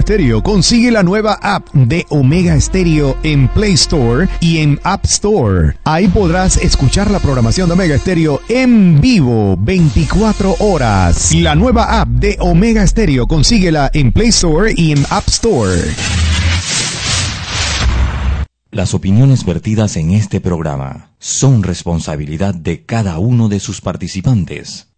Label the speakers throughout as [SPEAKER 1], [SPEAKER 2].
[SPEAKER 1] Stereo consigue la nueva app de Omega Stereo en Play Store y en App Store. Ahí podrás escuchar la programación de Omega Stereo en vivo 24 horas. La nueva app de Omega Stereo consíguela en Play Store y en App Store.
[SPEAKER 2] Las opiniones vertidas en este programa son responsabilidad de cada uno de sus participantes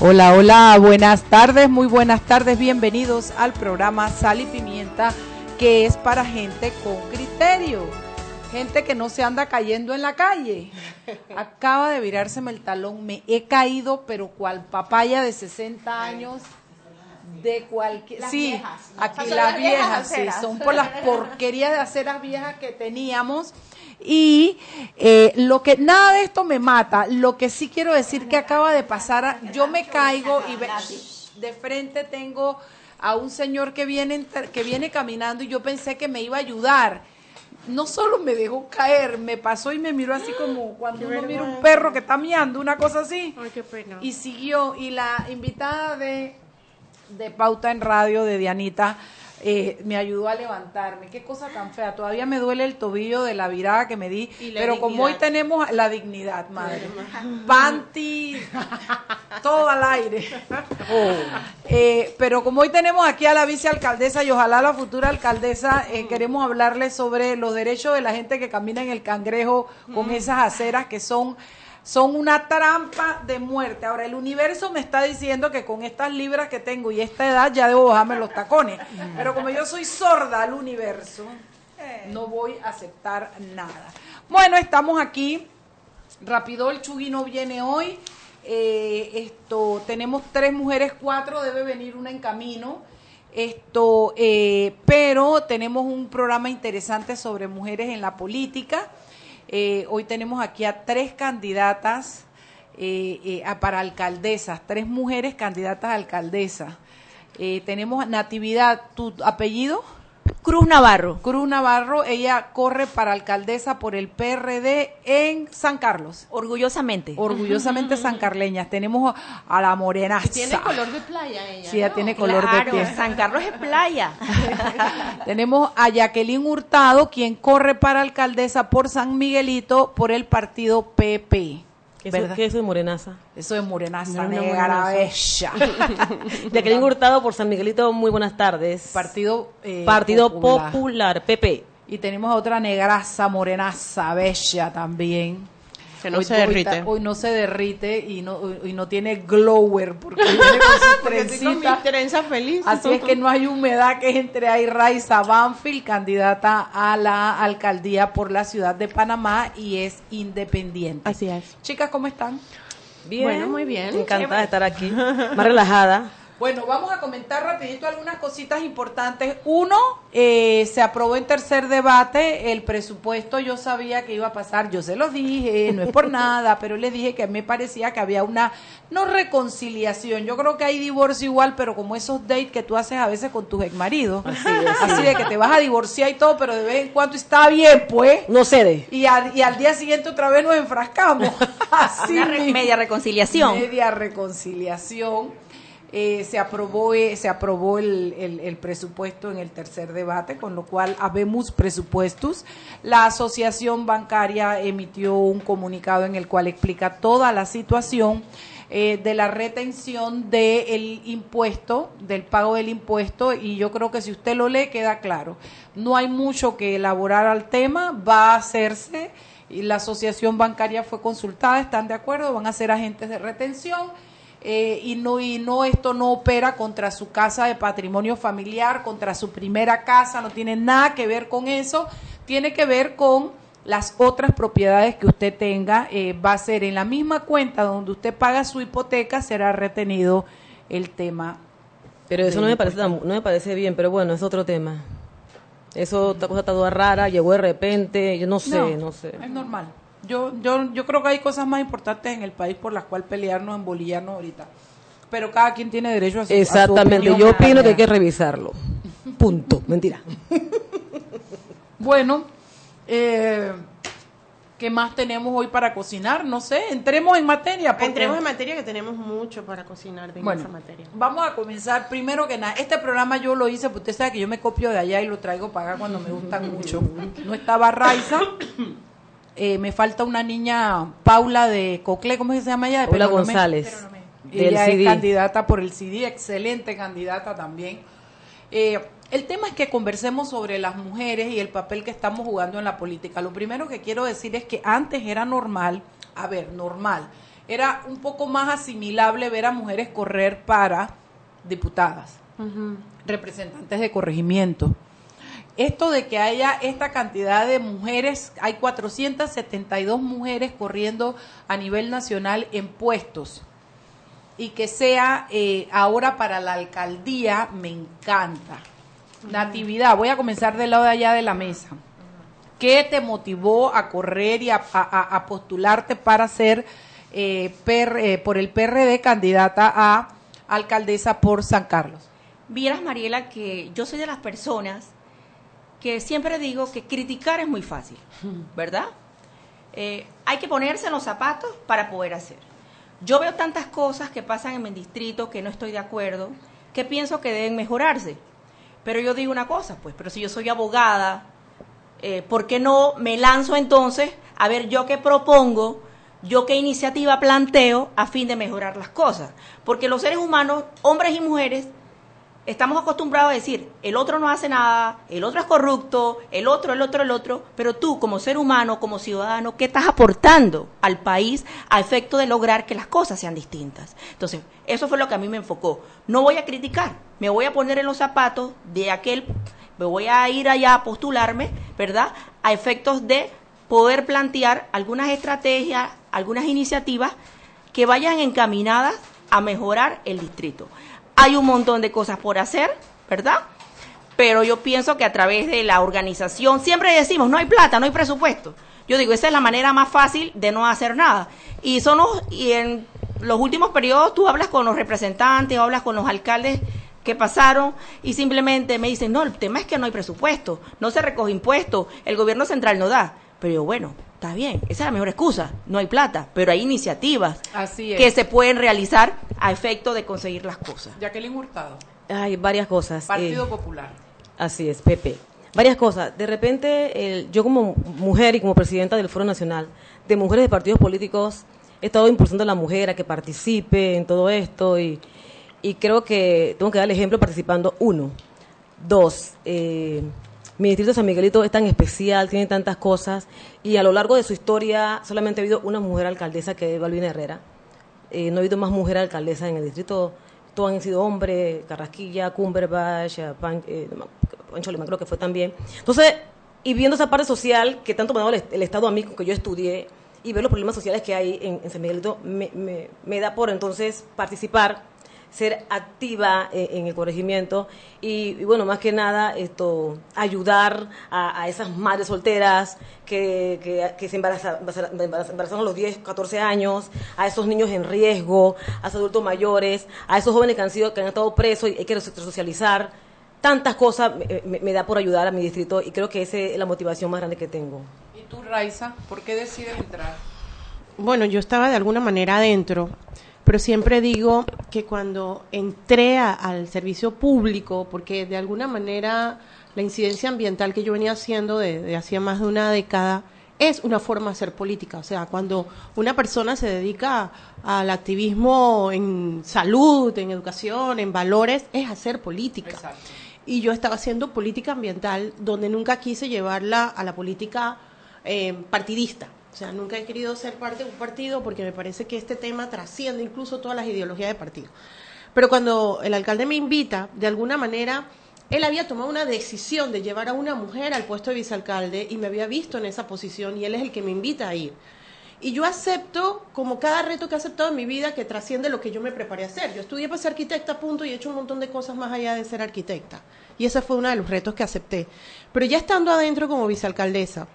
[SPEAKER 3] Hola, hola, buenas tardes, muy buenas tardes, bienvenidos al programa Sal y Pimienta, que es para gente con criterio, gente que no se anda cayendo en la calle. Acaba de virárseme el talón, me he caído, pero cual papaya de 60 años, de cualquier... Sí, aquí las viejas, sí, son por las porquerías de aceras viejas que teníamos. Y eh, lo que nada de esto me mata, lo que sí quiero decir que acaba de pasar, yo me caigo y de frente tengo a un señor que viene que viene caminando y yo pensé que me iba a ayudar. No solo me dejó caer, me pasó y me miró así como cuando uno mira un perro que está miando, una cosa así. Y siguió. Y la invitada de, de Pauta en Radio de Dianita eh, me ayudó a levantarme. Qué cosa tan fea. Todavía me duele el tobillo de la virada que me di. Pero como hoy tenemos la dignidad, madre. Panty, todo al aire. Oh. Eh, pero como hoy tenemos aquí a la vicealcaldesa y ojalá la futura alcaldesa, eh, queremos hablarle sobre los derechos de la gente que camina en el cangrejo con esas aceras que son son una trampa de muerte. Ahora, el universo me está diciendo que con estas libras que tengo y esta edad ya debo bajarme los tacones. Pero como yo soy sorda al universo, no voy a aceptar nada. Bueno, estamos aquí. Rápido, el Chugui no viene hoy. Eh, esto, tenemos tres mujeres, cuatro, debe venir una en camino. Esto, eh, pero tenemos un programa interesante sobre mujeres en la política. Eh, hoy tenemos aquí a tres candidatas eh, eh, para alcaldesas, tres mujeres candidatas a alcaldesa. tenemos Natividad, ¿tu apellido?
[SPEAKER 4] Cruz Navarro.
[SPEAKER 3] Cruz Navarro, ella corre para alcaldesa por el PRD en San Carlos.
[SPEAKER 4] Orgullosamente.
[SPEAKER 3] Orgullosamente sancarleñas. Tenemos a la morena.
[SPEAKER 5] Tiene color de playa ella.
[SPEAKER 3] Sí, ella tiene color de piel.
[SPEAKER 4] San Carlos es playa.
[SPEAKER 3] Tenemos a Jacqueline Hurtado, quien corre para alcaldesa por San Miguelito por el partido PP.
[SPEAKER 6] ¿Qué, es, ¿Qué es morenaza?
[SPEAKER 3] Eso es morenaza, no, negra bella.
[SPEAKER 6] Jacqueline Hurtado por San Miguelito, muy buenas tardes.
[SPEAKER 3] Partido,
[SPEAKER 6] eh, Partido Popular. PP.
[SPEAKER 3] Y tenemos a otra negraza, morenaza, bella también.
[SPEAKER 6] Que no se derrite.
[SPEAKER 3] Hoy, no se derrite y no, y no tiene glower porque viene con su
[SPEAKER 5] trenza feliz.
[SPEAKER 3] Así es que no hay humedad que entre ahí Raiza Banfield, candidata a la alcaldía por la ciudad de Panamá y es independiente.
[SPEAKER 6] Así es.
[SPEAKER 3] Chicas, ¿cómo están?
[SPEAKER 6] Bien. Bueno, muy bien. Encantada de estar aquí. Más relajada.
[SPEAKER 3] Bueno, vamos a comentar rapidito algunas cositas importantes. Uno, eh, se aprobó en tercer debate el presupuesto. Yo sabía que iba a pasar, yo se lo dije, no es por nada, pero le dije que me parecía que había una no reconciliación. Yo creo que hay divorcio igual, pero como esos dates que tú haces a veces con tus ex maridos. Así, de que te vas a divorciar y todo, pero de vez en cuando está bien, pues.
[SPEAKER 6] No cede.
[SPEAKER 3] Y al, y al día siguiente otra vez nos enfrascamos. Así.
[SPEAKER 4] media reconciliación.
[SPEAKER 3] Media reconciliación. Eh, se aprobó, eh, se aprobó el, el, presupuesto en el tercer debate, con lo cual habemos presupuestos. La asociación bancaria emitió un comunicado en el cual explica toda la situación eh, de la retención del impuesto, del pago del impuesto, y yo creo que si usted lo lee queda claro. No hay mucho que elaborar al tema, va a hacerse, y la asociación bancaria fue consultada, están de acuerdo, van a ser agentes de retención eh, y no y no esto no opera contra su casa de patrimonio familiar, contra su primera casa, no tiene nada que ver con eso, tiene que ver con las otras propiedades que usted tenga, eh, va a ser en la misma cuenta donde usted paga su hipoteca, será retenido el tema.
[SPEAKER 6] Pero eso no me, parece, no me parece bien, pero bueno, es otro tema. Eso, esta cosa está toda rara, llegó de repente, yo no sé, no, sé.
[SPEAKER 3] Es normal. Yo, yo, yo creo que hay cosas más importantes en el país por las cuales pelearnos, embolillarnos ahorita. Pero cada quien tiene derecho a su
[SPEAKER 6] Exactamente, yo opino que hay que revisarlo. Punto. Mentira.
[SPEAKER 3] bueno, eh, ¿Qué más tenemos hoy para cocinar? No sé, entremos en materia.
[SPEAKER 5] Entremos en materia que tenemos mucho para cocinar de esa materia.
[SPEAKER 3] Vamos a comenzar primero que nada. Este programa yo lo hice, porque usted sabe que yo me copio de allá y lo traigo para acá cuando me gustan mucho. No estaba Raiza. Eh, me falta una niña, Paula de Cocle, ¿cómo se llama ella?
[SPEAKER 6] Paula González.
[SPEAKER 3] ella es candidata por el CD, excelente candidata también. Eh, el tema es que conversemos sobre las mujeres y el papel que estamos jugando en la política. Lo primero que quiero decir es que antes era normal, a ver, normal, era un poco más asimilable ver a mujeres correr para diputadas, representantes de corregimiento. Esto de que haya esta cantidad de mujeres, hay 472 mujeres corriendo a nivel nacional en puestos y que sea eh, ahora para la alcaldía, me encanta Natividad, voy a comenzar del lado de allá de la mesa. ¿Qué te motivó a correr y a, postularte para ser eh, eh, por el PRD candidata a alcaldesa por San Carlos?
[SPEAKER 4] Vieras, Mariela, que yo soy de las personas que siempre digo que criticar es muy fácil, ¿verdad? Eh, hay que ponerse en los zapatos para poder hacer. Yo veo tantas cosas que pasan en mi distrito que no estoy de acuerdo, que pienso que deben mejorarse. Pero yo digo una cosa, pues, pero si yo soy abogada, eh, ¿por qué no me lanzo entonces a ver yo qué propongo, yo qué iniciativa planteo a fin de mejorar las cosas? Porque los seres humanos, hombres y mujeres, estamos acostumbrados a decir, el otro no hace nada, el otro es corrupto, el otro, el otro, el otro, pero tú como ser humano, como ciudadano, ¿qué estás aportando al país a efecto de lograr que las cosas sean distintas? Entonces, eso fue lo que a mí me enfocó. No voy a criticar, me voy a poner en los zapatos de aquel, me voy a ir allá a postularme, ¿verdad? A efectos de poder plantear algunas estrategias, algunas iniciativas que vayan encaminadas a mejorar el distrito. Hay un montón de cosas por hacer, ¿verdad? Pero yo pienso que a través de la organización, siempre decimos, no hay plata, no hay presupuesto. Yo digo, esa es la manera más fácil de no hacer nada. Y, son y en los últimos periodos tú hablas con los representantes, hablas con los alcaldes que pasaron y simplemente me dicen, no, el tema es que no hay presupuesto, no se recoge impuesto, el gobierno central no da. Pero yo, bueno, está bien, esa es la mejor excusa, no hay plata, pero hay iniciativas que se pueden realizar a efecto de conseguir las cosas.
[SPEAKER 3] Jacqueline Hurtado.
[SPEAKER 6] Hay varias cosas.
[SPEAKER 3] Partido eh, Popular.
[SPEAKER 6] Así es, Pepe. Varias cosas. De repente, yo como mujer y como presidenta del Foro Nacional de Mujeres de Partidos Políticos, he estado impulsando a la mujer a que participe en todo esto y, y creo que tengo que dar el ejemplo participando, uno. Dos, eh, mi distrito San Miguelito es tan especial, tiene tantas cosas, y a lo largo de su historia solamente ha habido una mujer alcaldesa que es Balbina Herrera. Eh, no ha habido más mujer alcaldesa en el distrito. Todos han sido hombres, Carrasquilla, Cumberbatch, eh, Pancho Lima creo que fue también. Entonces, y viendo esa parte social que tanto me ha dado el, Estado a mí, que yo estudié, y ver los problemas sociales que hay en, San Miguelito, me da por entonces participar ser activa eh, en el corregimiento y, bueno, más que nada esto ayudar a, esas madres solteras que, que, se embarazan, a los 10, 14 años, a esos niños en riesgo, a esos adultos mayores, a esos jóvenes que han, sido, que han estado presos y hay que resocializar. Tantas cosas me, da por ayudar a mi distrito y creo que esa es la motivación más grande que tengo.
[SPEAKER 3] ¿Y tú, Raiza, por qué decides entrar?
[SPEAKER 5] Bueno, yo estaba de alguna manera adentro pero siempre digo que cuando entré al servicio público, porque de alguna manera la incidencia ambiental que yo venía haciendo desde hacía más de una década, es una forma de hacer política. O sea, cuando una persona se dedica al activismo en salud, en educación, en valores, es hacer política. Y yo estaba haciendo política ambiental donde nunca quise llevarla a la política eh, partidista O sea, nunca he querido ser parte de un partido porque me parece que este tema trasciende incluso todas las ideologías de partido. Pero cuando el alcalde me invita, de alguna manera, él había tomado una decisión de llevar a una mujer al puesto de vicealcalde y me había visto en esa posición y él es el que me invita a ir. Y yo acepto, como cada reto que he aceptado en mi vida, que trasciende lo que yo me preparé a hacer. Yo estudié para ser arquitecta, punto, y he hecho un montón de cosas más allá de ser arquitecta. Y ese fue uno de los retos que acepté. Pero ya estando adentro como vicealcaldesa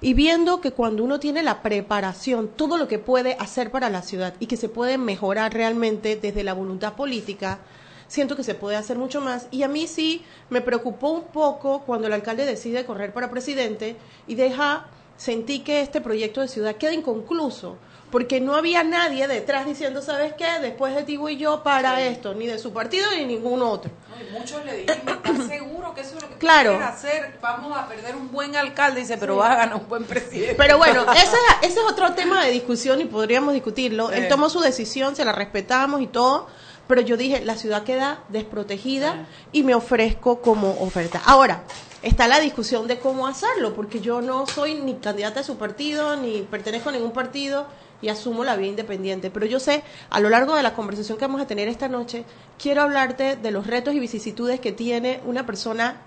[SPEAKER 5] y viendo que cuando uno tiene la preparación, todo lo que puede hacer para la ciudad y que se puede mejorar realmente desde la voluntad política, siento que se puede hacer mucho más. Y a mí sí me preocupó un poco cuando el alcalde decide correr para presidente y deja sentí que este proyecto de ciudad queda inconcluso, porque no había nadie detrás diciendo, ¿sabes qué? Después de ti y yo para esto, ni de su partido ni ningún otro.
[SPEAKER 3] muchos le dijimos, ¿estás seguro que eso es lo que claro. quieres hacer? Vamos a perder un buen alcalde, dice, pero vas a ganar un buen presidente.
[SPEAKER 5] Pero bueno, ese, ese, es otro tema de discusión y podríamos discutirlo. Él tomó su decisión, se la respetamos y todo, pero yo dije, la ciudad queda desprotegida y me ofrezco como oferta. Ahora, está la discusión de cómo hacerlo, porque yo no soy ni candidata de su partido, ni pertenezco a ningún partido y asumo la vía independiente. Pero yo sé, a lo largo de la conversación que vamos a tener esta noche, quiero hablarte de los retos y vicisitudes que tiene una persona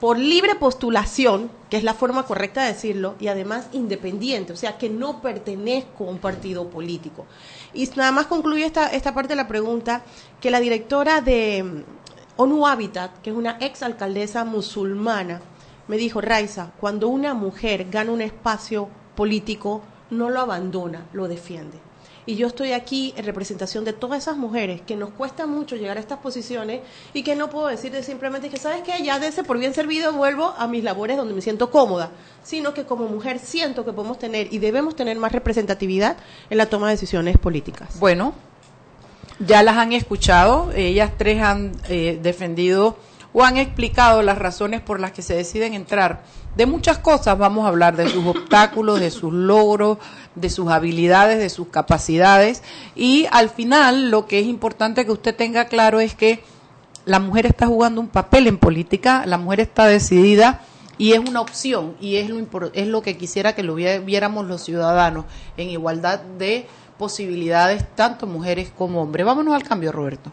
[SPEAKER 5] por libre postulación, que es la forma correcta de decirlo, y además independiente, o sea, que no pertenezco a un partido político. Y nada más concluye esta, esta parte de la pregunta, que la directora de ONU Habitat, que es una ex alcaldesa musulmana, me dijo, Raiza, cuando una mujer gana un espacio político, no lo abandona, lo defiende. Y yo estoy aquí en representación de todas esas mujeres que nos cuesta mucho llegar a estas posiciones y que no puedo decir simplemente que, ¿sabes qué? Ya de ese por bien servido vuelvo a mis labores donde me siento cómoda, sino que como mujer siento que podemos tener y debemos tener más representatividad en la toma de decisiones políticas.
[SPEAKER 3] Bueno, ya las han escuchado, ellas tres han eh, defendido o han explicado las razones por las que se deciden entrar. De muchas cosas vamos a hablar, de sus obstáculos, de sus logros, de sus habilidades, de sus capacidades. Y al final lo que es importante que usted tenga claro es que la mujer está jugando un papel en política, la mujer está decidida y es una opción y es lo, es lo que quisiera que lo viéramos los ciudadanos en igualdad de posibilidades, tanto mujeres como hombres. Vámonos al cambio, Roberto.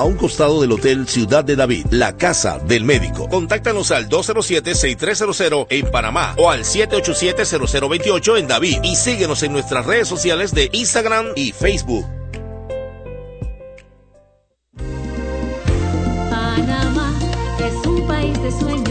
[SPEAKER 7] a un costado del Hotel Ciudad de David, la casa del médico. Contáctanos al 207-6300 en Panamá o al 787-0028 en David y síguenos en nuestras redes sociales de Instagram y Facebook.
[SPEAKER 8] Panamá es un país de sueños,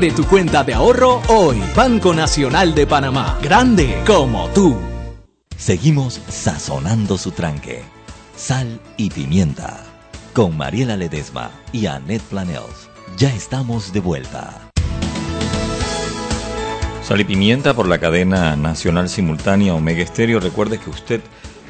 [SPEAKER 9] Abre tu cuenta de ahorro hoy. Banco Nacional de Panamá. Grande como tú.
[SPEAKER 2] Seguimos sazonando su tranque. Sal y pimienta. Con Mariela Ledesma y Annette Planels. Ya estamos de vuelta. Sal y pimienta por la cadena nacional simultánea Omega Estéreo. Recuerde que usted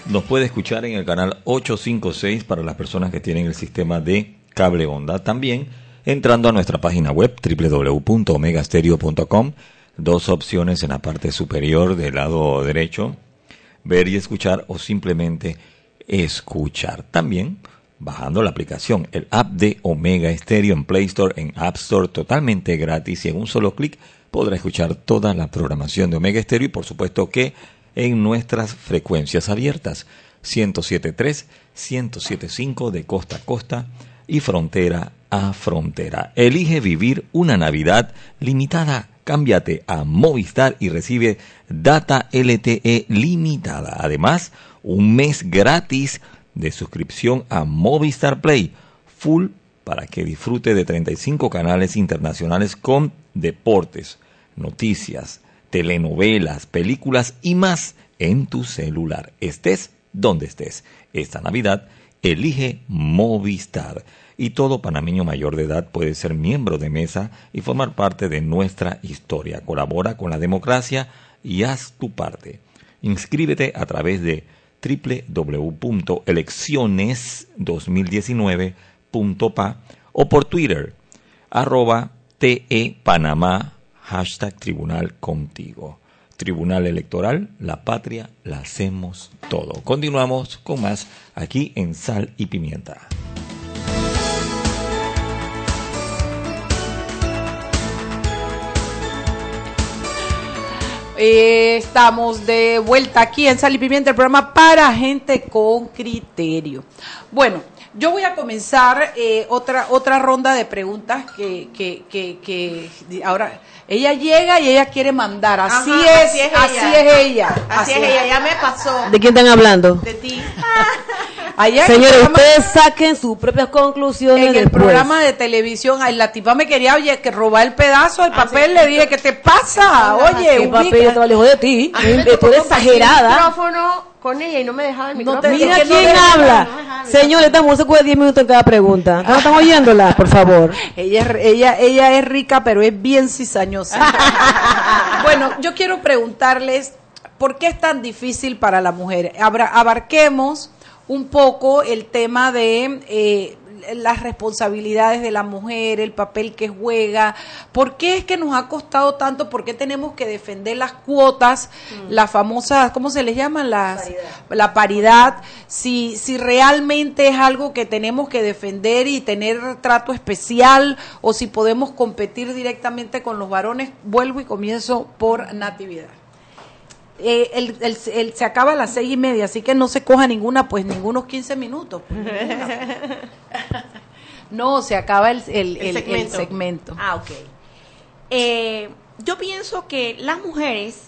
[SPEAKER 2] nos puede escuchar en el canal 856 para las personas que tienen el sistema de cable onda. También entrando a nuestra página web www.omegastereo.com. Dos opciones en la parte superior del lado derecho. Ver y escuchar o simplemente escuchar. También bajando la aplicación, el app de Omega Stereo en Play Store, en App Store, totalmente gratis y en un solo clic podrá escuchar toda la programación de Omega Stereo y por supuesto que en nuestras frecuencias abiertas 107.3, 107.5 de costa a costa y frontera a frontera. Elige vivir una Navidad limitada. Cámbiate a Movistar y recibe data LTE limitada. Además, un mes gratis de suscripción a Movistar Play Full para que disfrute de 35 canales internacionales con deportes, noticias, telenovelas, películas y más en tu celular. Estés donde estés. Esta Navidad elige Movistar y todo panameño mayor de edad puede ser miembro de mesa y formar parte de nuestra historia. Colabora con la democracia y haz tu parte. Inscríbete a través de www.elecciones2019.pa o por Twitter, arroba TE Panamá, hashtag Tribunal. Tribunal Electoral, la patria la hacemos todo. Continuamos con más aquí en Sal y Pimienta.
[SPEAKER 3] Eh, estamos de vuelta aquí en Sal y Pimienta, el programa para gente con criterio. Bueno, yo voy a comenzar eh, otra otra ronda de preguntas que, que, que, que ahora ella llega y ella quiere mandar. Así
[SPEAKER 4] Ajá,
[SPEAKER 3] es,
[SPEAKER 4] así es
[SPEAKER 3] así
[SPEAKER 4] ella.
[SPEAKER 3] es ella.
[SPEAKER 4] Así es ella, ya me pasó.
[SPEAKER 6] ¿De quién están hablando?
[SPEAKER 4] De ti.
[SPEAKER 3] Allá
[SPEAKER 6] Señores,
[SPEAKER 3] programa-
[SPEAKER 6] ustedes saquen sus propias conclusiones
[SPEAKER 3] en el
[SPEAKER 6] después.
[SPEAKER 3] programa de televisión, ay, la tipa me quería, oye, que robar el pedazo
[SPEAKER 4] Ah,
[SPEAKER 3] del papel, le dije, ¿qué te pasa? Oye.
[SPEAKER 6] Yo estaba lejos de ti. Tú eres exagerada.
[SPEAKER 5] El micrófono con ella y no me dejaba el
[SPEAKER 3] No
[SPEAKER 5] micrófono.
[SPEAKER 3] te
[SPEAKER 6] Mira
[SPEAKER 3] no
[SPEAKER 6] quién
[SPEAKER 3] deja-
[SPEAKER 6] habla.
[SPEAKER 5] no
[SPEAKER 6] Señores, esta mujer se cuida 10 minutos en cada pregunta. ¿No están oyéndola, por favor?
[SPEAKER 3] Ella, es- ella, ella es rica, pero es bien cizañosa. bueno, yo quiero preguntarles, ¿por qué es tan difícil para la mujer? Abra- abarquemos un poco el tema de eh, las responsabilidades de la mujer, el papel que juega. ¿Por qué es que nos ha costado tanto? ¿Por qué tenemos que defender las cuotas, las famosas, ¿cómo se les llaman? Las, La paridad. Si, si realmente es algo que tenemos que defender y tener trato especial o si podemos competir directamente con los varones. Vuelvo y comienzo por Natividad. Eh, el, el- el- se acaba a las seis y media, así que no se coja ninguna, pues ningunos 15 minutos. pues. No, se acaba el,
[SPEAKER 5] segmento.
[SPEAKER 3] segmento.
[SPEAKER 4] Ah, ok. Eh, yo pienso que las mujeres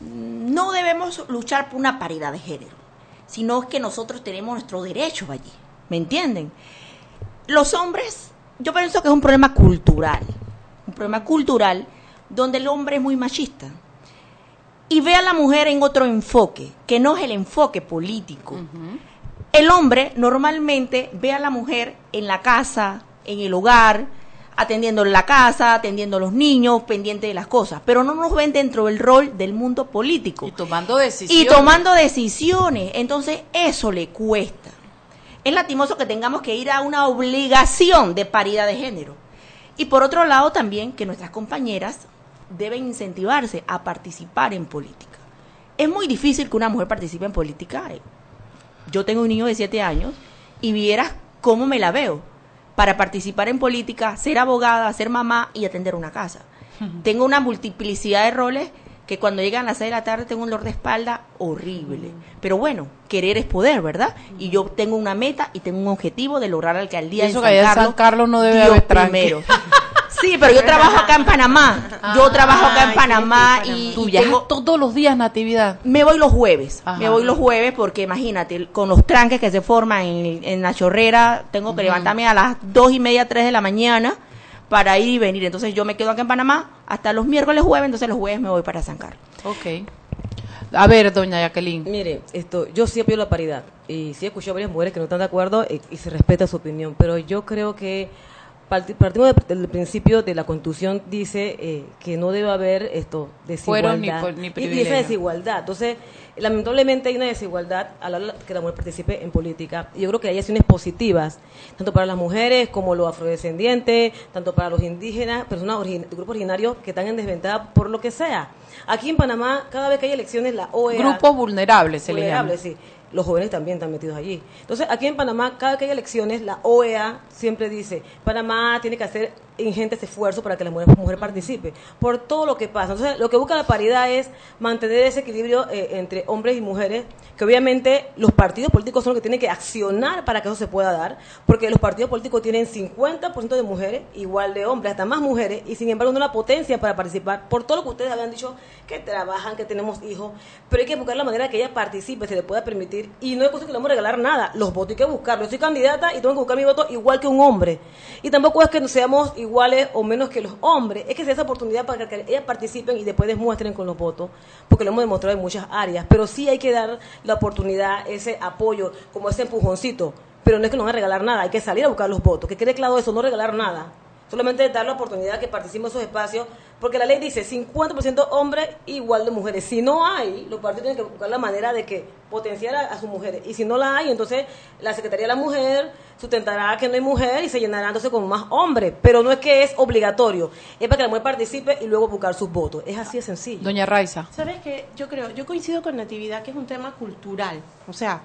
[SPEAKER 4] no debemos luchar por una paridad de género, sino que nosotros tenemos nuestros derechos allí. ¿Me entienden? Los hombres, yo pienso que es un problema cultural, un problema cultural donde el hombre es muy machista y ve a la mujer en otro enfoque, que no es el enfoque político. El hombre normalmente ve a la mujer en la casa, en el hogar, atendiendo la casa, atendiendo a los niños, pendiente de las cosas, pero no nos ven dentro del rol del mundo político.
[SPEAKER 3] Y tomando decisiones.
[SPEAKER 4] Y tomando decisiones. Entonces, eso le cuesta. Es lastimoso que tengamos que ir a una obligación de paridad de género. Y por otro lado, también que nuestras compañeras deben incentivarse a participar en política. Es muy difícil que una mujer participe en política. Yo tengo un niño de 7 años y vieras cómo me la veo para participar en política, ser abogada, ser mamá y atender una casa. Tengo una multiplicidad de roles que cuando llegan a las 6 de la tarde tengo un dolor de espalda horrible. Pero bueno, querer es poder, ¿verdad? Y yo tengo una meta y tengo un objetivo de lograr la alcaldía
[SPEAKER 3] Eso
[SPEAKER 4] en
[SPEAKER 3] que allá en
[SPEAKER 4] San Carlos.
[SPEAKER 3] Carlos no debe
[SPEAKER 4] Dios
[SPEAKER 3] haber tranque.
[SPEAKER 4] primero. Sí, pero yo trabajo acá en Panamá. Yo trabajo acá en Panamá y,
[SPEAKER 3] Tú
[SPEAKER 4] y
[SPEAKER 3] viajas
[SPEAKER 4] tengo-
[SPEAKER 3] todos los días, Natividad.
[SPEAKER 4] me voy los jueves.
[SPEAKER 3] Ajá.
[SPEAKER 4] Me voy los jueves porque imagínate, con los tranques que se forman en, en la chorrera, tengo que levantarme a las dos y media, tres de la mañana para ir y venir. Entonces yo me quedo aquí en Panamá hasta los miércoles jueves, entonces los jueves me voy para San Carlos.
[SPEAKER 3] Ok. A ver, doña Jacqueline.
[SPEAKER 6] Mire, esto, yo sí apoyo la paridad y sí he escuchado a varias mujeres que no están de acuerdo y, y se respeta su opinión, pero yo creo que partimos de- del principio de la Constitución dice eh, que no debe haber esto desigualdad
[SPEAKER 3] ni ni
[SPEAKER 6] y- esa desigualdad. Entonces, lamentablemente hay una desigualdad a la hora que la mujer participe en política. Y yo creo que hay acciones positivas, tanto para las mujeres como los afrodescendientes, tanto para los indígenas, personas de grupos originarios que están en desventaja por lo que sea. Aquí en Panamá, cada vez que hay elecciones, la OEA...
[SPEAKER 3] Grupos vulnerables se les llama.
[SPEAKER 6] Vulnerables, sí. Los jóvenes también están metidos allí. Entonces, aquí en Panamá, cada que hay elecciones, la OEA siempre dice, Panamá tiene que hacer ingentes esfuerzos para que la mujer, mujer participe, por todo lo que pasa. Entonces, lo que busca la paridad es mantener ese equilibrio eh, entre hombres y mujeres, que obviamente los partidos políticos son los que tienen que accionar para que eso se pueda dar, porque los partidos políticos tienen 50% de mujeres, igual de hombres, hasta más mujeres, y sin embargo no la potencia para participar, por todo lo que ustedes habían dicho, que trabajan, que tenemos hijos, pero hay que buscar la manera que ella participe, se le pueda permitir, y no es cosa que le vamos a regalar nada, los votos hay que buscarlos. Yo soy candidata y tengo que buscar mi voto igual que un hombre, y tampoco es que seamos iguales o menos que los hombres, es que sea esa oportunidad para que ellas participen y después demuestren con los votos, porque lo hemos demostrado en muchas áreas, pero sí hay que dar la oportunidad, ese apoyo, como ese empujoncito, pero no es que nos van a regalar nada, hay que salir a buscar los votos, que quede claro eso, no regalar nada. Solamente dar la oportunidad de que participemos en esos espacios, porque la ley dice 50% hombres igual de mujeres. Si no hay, los partidos tienen que buscar la manera de que potenciar a, a sus mujeres. Y si no la hay, entonces la Secretaría de la Mujer sustentará que no hay mujer y se llenará entonces con más hombres. Pero no es que es obligatorio, es para que la mujer participe y luego buscar sus votos. Es así de sencillo.
[SPEAKER 3] Doña Raiza.
[SPEAKER 5] ¿Sabes qué? Yo creo, yo coincido con Natividad que es un tema cultural. O sea,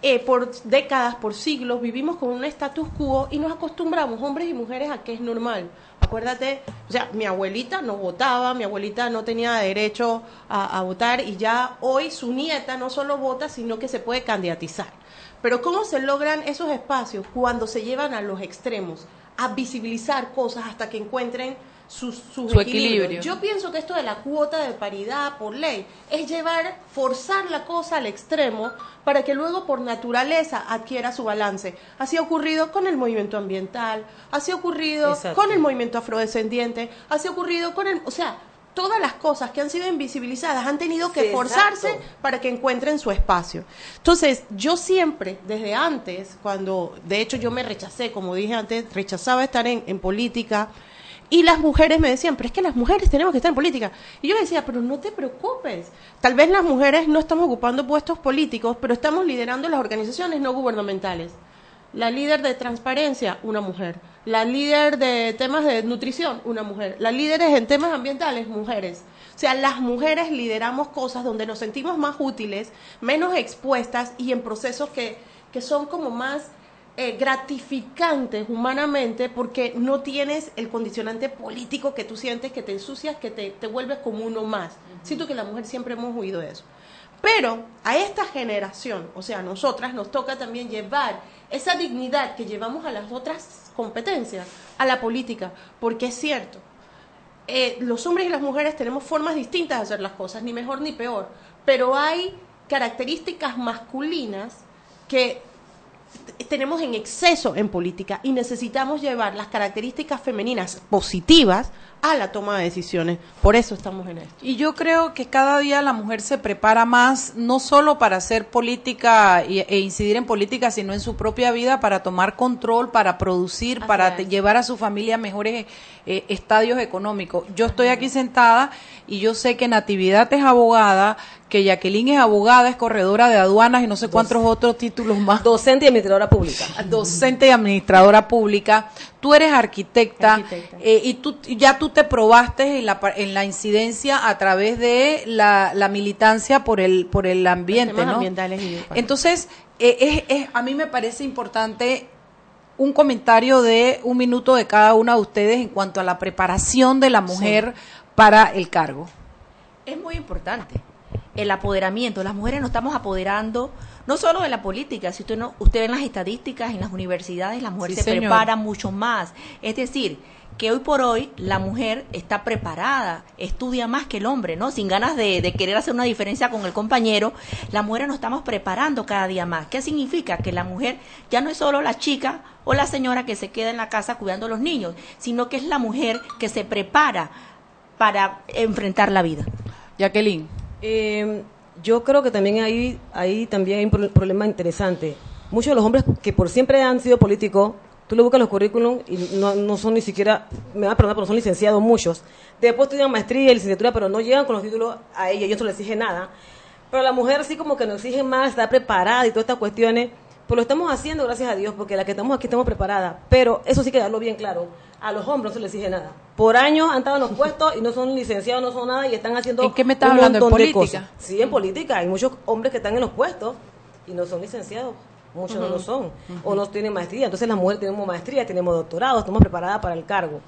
[SPEAKER 5] eh, por décadas, por siglos, vivimos con un status quo y nos acostumbramos, hombres y mujeres, a que es normal. Acuérdate, o sea, mi abuelita no votaba, mi abuelita no tenía derecho a, a votar y ya hoy su nieta no solo vota, sino que se puede candidatizar. Pero ¿cómo se logran esos espacios cuando se llevan a los extremos? A visibilizar cosas hasta que encuentren sus, sus
[SPEAKER 3] Su
[SPEAKER 5] equilibrios.
[SPEAKER 3] equilibrio.
[SPEAKER 5] Yo pienso que esto de la cuota de paridad por ley es llevar, forzar la cosa al extremo para que luego por naturaleza adquiera su balance. Así ha ocurrido con el movimiento ambiental, así ha ocurrido
[SPEAKER 6] Exacto.
[SPEAKER 5] con el movimiento afrodescendiente, así ha ocurrido con el, o sea, todas las cosas que han sido invisibilizadas han tenido que
[SPEAKER 6] Sí,
[SPEAKER 5] forzarse
[SPEAKER 6] exacto.
[SPEAKER 5] para que encuentren su espacio. Entonces, yo siempre, desde antes, cuando, de hecho yo me rechacé, como dije antes, rechazaba estar en, en política, y las mujeres me decían, pero es que las mujeres tenemos que estar en política. Y yo les decía, pero no te preocupes. Tal vez las mujeres no estamos ocupando puestos políticos, pero estamos liderando las organizaciones no gubernamentales. La líder de transparencia, una mujer. La líder de temas de nutrición, una mujer. Las líderes en temas ambientales, mujeres. O sea, las mujeres lideramos cosas donde nos sentimos más útiles, menos expuestas y en procesos que, que son como más eh, gratificantes humanamente porque no tienes el condicionante político que tú sientes que te ensucias, que te, te vuelves como uno más. Siento que la mujer siempre hemos huido de eso. Pero a esta generación, o sea, a nosotras nos toca también llevar esa dignidad que llevamos a las otras competencias, a la política, porque es cierto, eh, los hombres y las mujeres tenemos formas distintas de hacer las cosas, ni mejor ni peor, pero hay características masculinas que tenemos en exceso en política y necesitamos llevar las características femeninas positivas a la toma de decisiones. Por eso estamos en esto.
[SPEAKER 3] Y yo creo que cada día la mujer se prepara más, no solo para hacer política e incidir en política, sino en su propia vida para tomar control, para producir,
[SPEAKER 5] Así
[SPEAKER 3] para
[SPEAKER 5] es.
[SPEAKER 3] llevar a su familia mejores eh, estadios económicos. Yo estoy aquí sentada y yo sé que Natividad es abogada, que Jacqueline es abogada, es corredora de aduanas y no sé cuántos otros títulos más.
[SPEAKER 6] Docente y administradora pública.
[SPEAKER 3] Docente y administradora pública. Tú eres arquitecta,
[SPEAKER 5] Arquitecta.
[SPEAKER 3] eh, y tú ya tú te probaste en la, en la incidencia a través de la, la militancia por el por el ambiente,
[SPEAKER 5] ambientales y.
[SPEAKER 3] Entonces, eh, es, es- a mí me parece importante un comentario de un minuto de cada una de ustedes en cuanto a la preparación de la mujer para el cargo.
[SPEAKER 4] Es muy importante el apoderamiento. Las mujeres nos estamos apoderando no solo de la política, si usted, no, usted ve en las estadísticas, en las universidades, las mujeres
[SPEAKER 3] Sí,
[SPEAKER 4] se
[SPEAKER 3] señor.
[SPEAKER 4] preparan mucho más. Es decir, que hoy por hoy la mujer está preparada, estudia más que el hombre, ¿no? Sin ganas de, de querer hacer una diferencia con el compañero, la mujer nos estamos preparando cada día más. ¿Qué significa? Que la mujer ya no es solo la chica o la señora que se queda en la casa cuidando a los niños, sino que es la mujer que se prepara para enfrentar la vida.
[SPEAKER 3] Jacqueline.
[SPEAKER 6] Eh, yo creo que también ahí, ahí también hay un pro- problema interesante. Muchos de los hombres que por siempre han sido políticos, tú le buscas los currículum y no, no son ni siquiera, me van a perdonar, pero son licenciados muchos. Después estudian maestría y licenciatura, pero no llegan con los títulos a ella y eso no le exige nada. Pero la mujer sí como que nos exige más, está preparada y todas estas cuestiones. Pues lo estamos haciendo, gracias a Dios, porque la que estamos aquí estamos preparadas. Pero eso sí que darlo bien claro. A los hombres no se les exige nada. Por años han estado en los puestos y no son licenciados, no son nada y están haciendo
[SPEAKER 3] ¿En qué me estás
[SPEAKER 6] un
[SPEAKER 3] hablando? ¿En política?
[SPEAKER 6] cosas. Sí, en política. Hay muchos hombres que están en los puestos y no son licenciados. Muchos no lo son. O no tienen maestría. Entonces las mujeres tenemos maestría, tenemos doctorado, estamos preparadas para el cargo.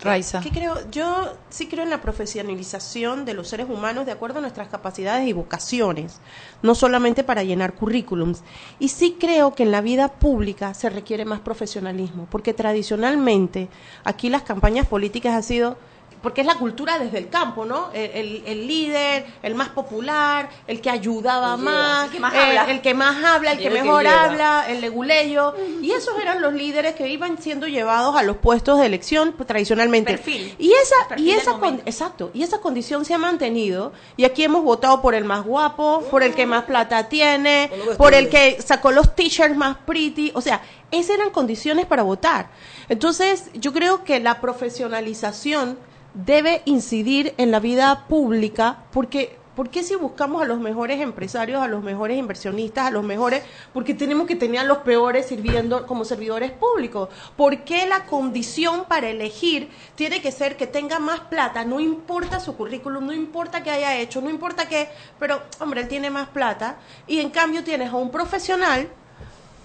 [SPEAKER 3] Raiza.
[SPEAKER 5] ¿Qué creo? Yo sí creo en la profesionalización de los seres humanos de acuerdo a nuestras capacidades y vocaciones, no solamente para llenar currículums. Y sí creo que en la vida pública se requiere más profesionalismo, porque tradicionalmente aquí las campañas políticas han sido porque es la cultura desde el campo, ¿no? El, el- el líder, el más popular, el que ayudaba
[SPEAKER 4] lleva,
[SPEAKER 5] más,
[SPEAKER 4] el que más habla.
[SPEAKER 5] el que más habla, el que
[SPEAKER 6] El que
[SPEAKER 5] mejor habla, el leguleyo, y esos eran los líderes que iban siendo llevados a los puestos de elección pues, tradicionalmente.
[SPEAKER 4] Perfil.
[SPEAKER 5] Y esa,
[SPEAKER 4] Perfil
[SPEAKER 5] y esa con- exacto, y esa condición se ha mantenido, y aquí hemos votado por el más guapo, por el que más plata tiene,
[SPEAKER 6] Por
[SPEAKER 5] el que sacó los t-shirts más pretty, o sea, esas eran condiciones para votar. Entonces, yo creo que la profesionalización debe incidir en la vida pública porque ¿Por qué si buscamos a los mejores empresarios, a los mejores inversionistas, a los mejores, porque tenemos que tener a los peores sirviendo como servidores públicos? ¿Por qué la condición para elegir tiene que ser que tenga más plata? No importa su currículum, no importa qué haya hecho, no importa qué, pero hombre, él tiene más plata y en cambio tienes a un profesional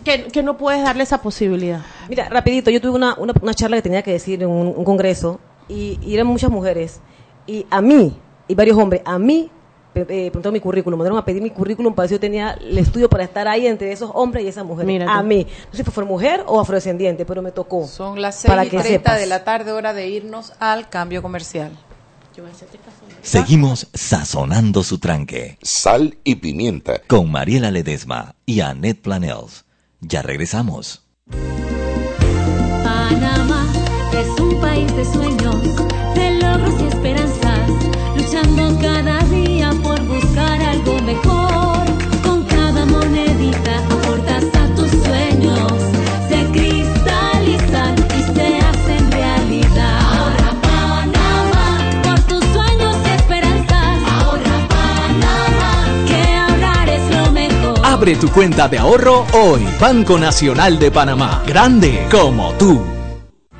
[SPEAKER 5] que, que no puedes darle esa posibilidad.
[SPEAKER 6] Mira, rapidito, yo tuve una, una, charla que tenía que decir en un congreso y, y eran muchas mujeres. Y a mí, y varios hombres, a mí eh, preguntaron mi currículum, me mandaron a pedir mi currículum para ver si yo tenía el estudio para estar ahí entre esos hombres y esas mujeres. A mí. No sé si fue mujer o afrodescendiente, pero me tocó.
[SPEAKER 3] Son las
[SPEAKER 6] Para
[SPEAKER 3] 6 y
[SPEAKER 6] que
[SPEAKER 3] 30
[SPEAKER 6] sepas.
[SPEAKER 3] de la tarde, hora de irnos al cambio comercial.
[SPEAKER 2] Seguimos sazonando su tranque
[SPEAKER 10] Sal y pimienta.
[SPEAKER 2] con Mariela Ledesma y Annette Planels. Ya regresamos.
[SPEAKER 8] De sueños, de logros y esperanzas, luchando cada día por buscar algo mejor. Con cada monedita aportas a tus sueños, se cristalizan y se hacen realidad. Ahorra Panamá, por tus sueños y esperanzas. Ahorra Panamá, que ahorrar es lo mejor.
[SPEAKER 9] Abre tu cuenta de ahorro hoy. Banco Nacional de Panamá. Grande como tú.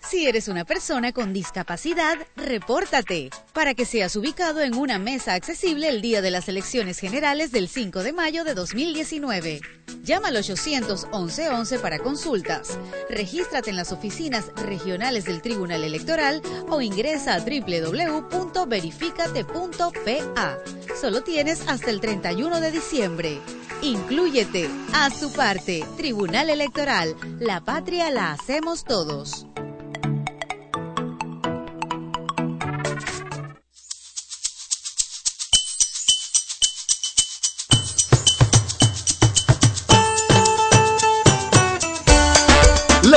[SPEAKER 11] Si eres una persona con discapacidad, repórtate para que seas ubicado en una mesa accesible el día de las elecciones generales del 5 de mayo de 2019. Llama al 811 para consultas. Regístrate en las oficinas regionales del Tribunal Electoral o ingresa a www.verificate.pa. Solo tienes hasta el 31 de diciembre. Inclúyete, haz tu parte. Tribunal Electoral, la patria la hacemos todos.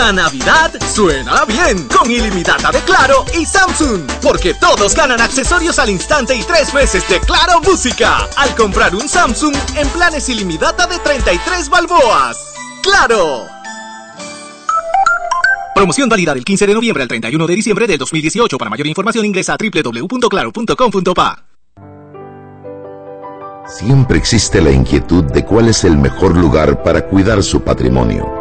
[SPEAKER 9] La Navidad suena bien con ilimitada de Claro y Samsung, porque todos ganan accesorios al instante y tres meses de Claro Música al comprar un Samsung en planes ilimitada de 33 balboas. ¡Claro! Promoción válida del 15 de noviembre al 31 de diciembre del 2018. Para mayor información ingresa a www.claro.com.pa.
[SPEAKER 10] Siempre existe la inquietud de cuál es el mejor lugar para cuidar su patrimonio.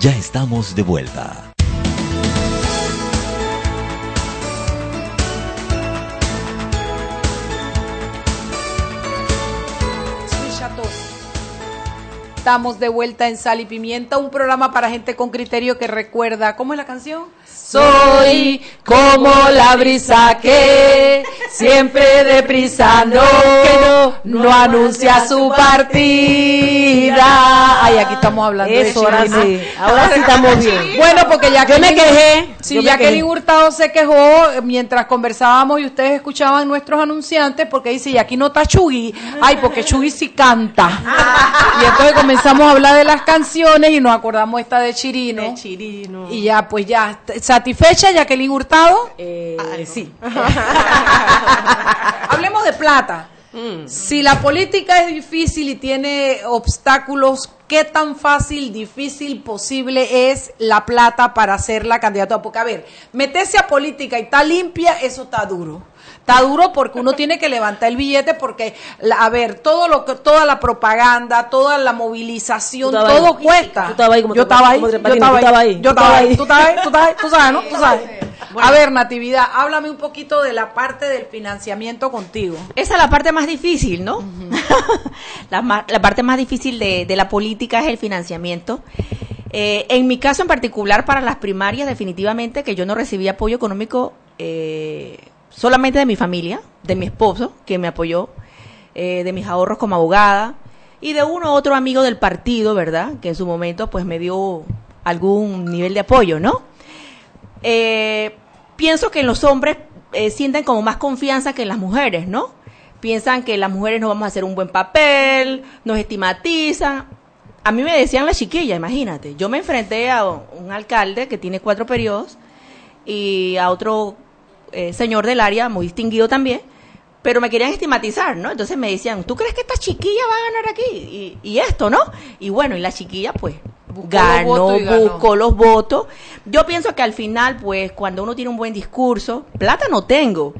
[SPEAKER 2] Ya estamos de vuelta.
[SPEAKER 3] Estamos de vuelta en Sal y Pimienta, un programa para gente con criterio que recuerda. ¿Cómo es la canción? Soy como la brisa que siempre deprisa no, que no, no anuncia su partida. Ay, aquí estamos hablando
[SPEAKER 6] Eso,
[SPEAKER 3] de
[SPEAKER 6] ahora sí. Ahora sí estamos bien.
[SPEAKER 3] Bueno, porque ya
[SPEAKER 6] Yo me quejé.
[SPEAKER 3] Sí, Jacqueline
[SPEAKER 6] quejé.
[SPEAKER 3] Hurtado se quejó eh, mientras conversábamos y ustedes escuchaban nuestros anunciantes porque dice, y aquí no está Chugui. Ay, porque Chugui sí canta. Y entonces comenzamos a hablar de las canciones y nos acordamos esta de Chirino.
[SPEAKER 5] De Chirino.
[SPEAKER 3] Y ya, pues ya, ¿satisfecha Jacqueline Hurtado?
[SPEAKER 6] Eh, sí.
[SPEAKER 3] Hablemos de plata. Si la política es difícil y tiene obstáculos, ¿qué tan fácil, difícil, posible es la plata para ser la candidata? Porque, a ver, meterse a política y está limpia, eso está duro. Está duro porque uno tiene que levantar el billete porque, la- a ver, todo lo que, toda la propaganda, toda la movilización, todo
[SPEAKER 6] ahí.
[SPEAKER 3] cuesta.
[SPEAKER 6] Tú estabas ahí como
[SPEAKER 3] yo estaba ahí, yo estaba
[SPEAKER 6] tú estabas
[SPEAKER 3] ahí,
[SPEAKER 6] ahí.
[SPEAKER 3] yo
[SPEAKER 6] Tú
[SPEAKER 3] estaba ahí, tú estás ahí, tú estás ahí, tú sabes, ¿no? Tú sabes. A ver, Natividad, háblame un poquito de la parte del financiamiento contigo.
[SPEAKER 4] Esa es la parte más difícil, ¿no? la, ma- la parte más difícil de, de la política es el financiamiento. Eh, en mi caso en particular, para las primarias, definitivamente que yo no recibí apoyo económico eh, solamente de mi familia, de mi esposo, que me apoyó, eh, de mis ahorros como abogada, y de uno u otro amigo del partido, ¿verdad? Que en su momento pues me dio algún nivel de apoyo, ¿no? Eh, pienso que los hombres eh, sienten como más confianza que las mujeres, ¿no? Piensan que las mujeres no vamos a hacer un buen papel, nos estigmatizan. A mí me decían la chiquilla, imagínate. Yo me enfrenté a un alcalde que tiene cuatro periodos y a otro eh, señor del área, muy distinguido también, pero me querían estigmatizar, ¿no? Entonces me decían, ¿tú crees que esta chiquilla va a ganar aquí? Y, y esto, ¿no? Y bueno, y la chiquilla, pues,
[SPEAKER 3] Buscó
[SPEAKER 4] ganó. buscó los votos. Yo pienso que al final, pues, cuando uno tiene un buen discurso, plata no tengo.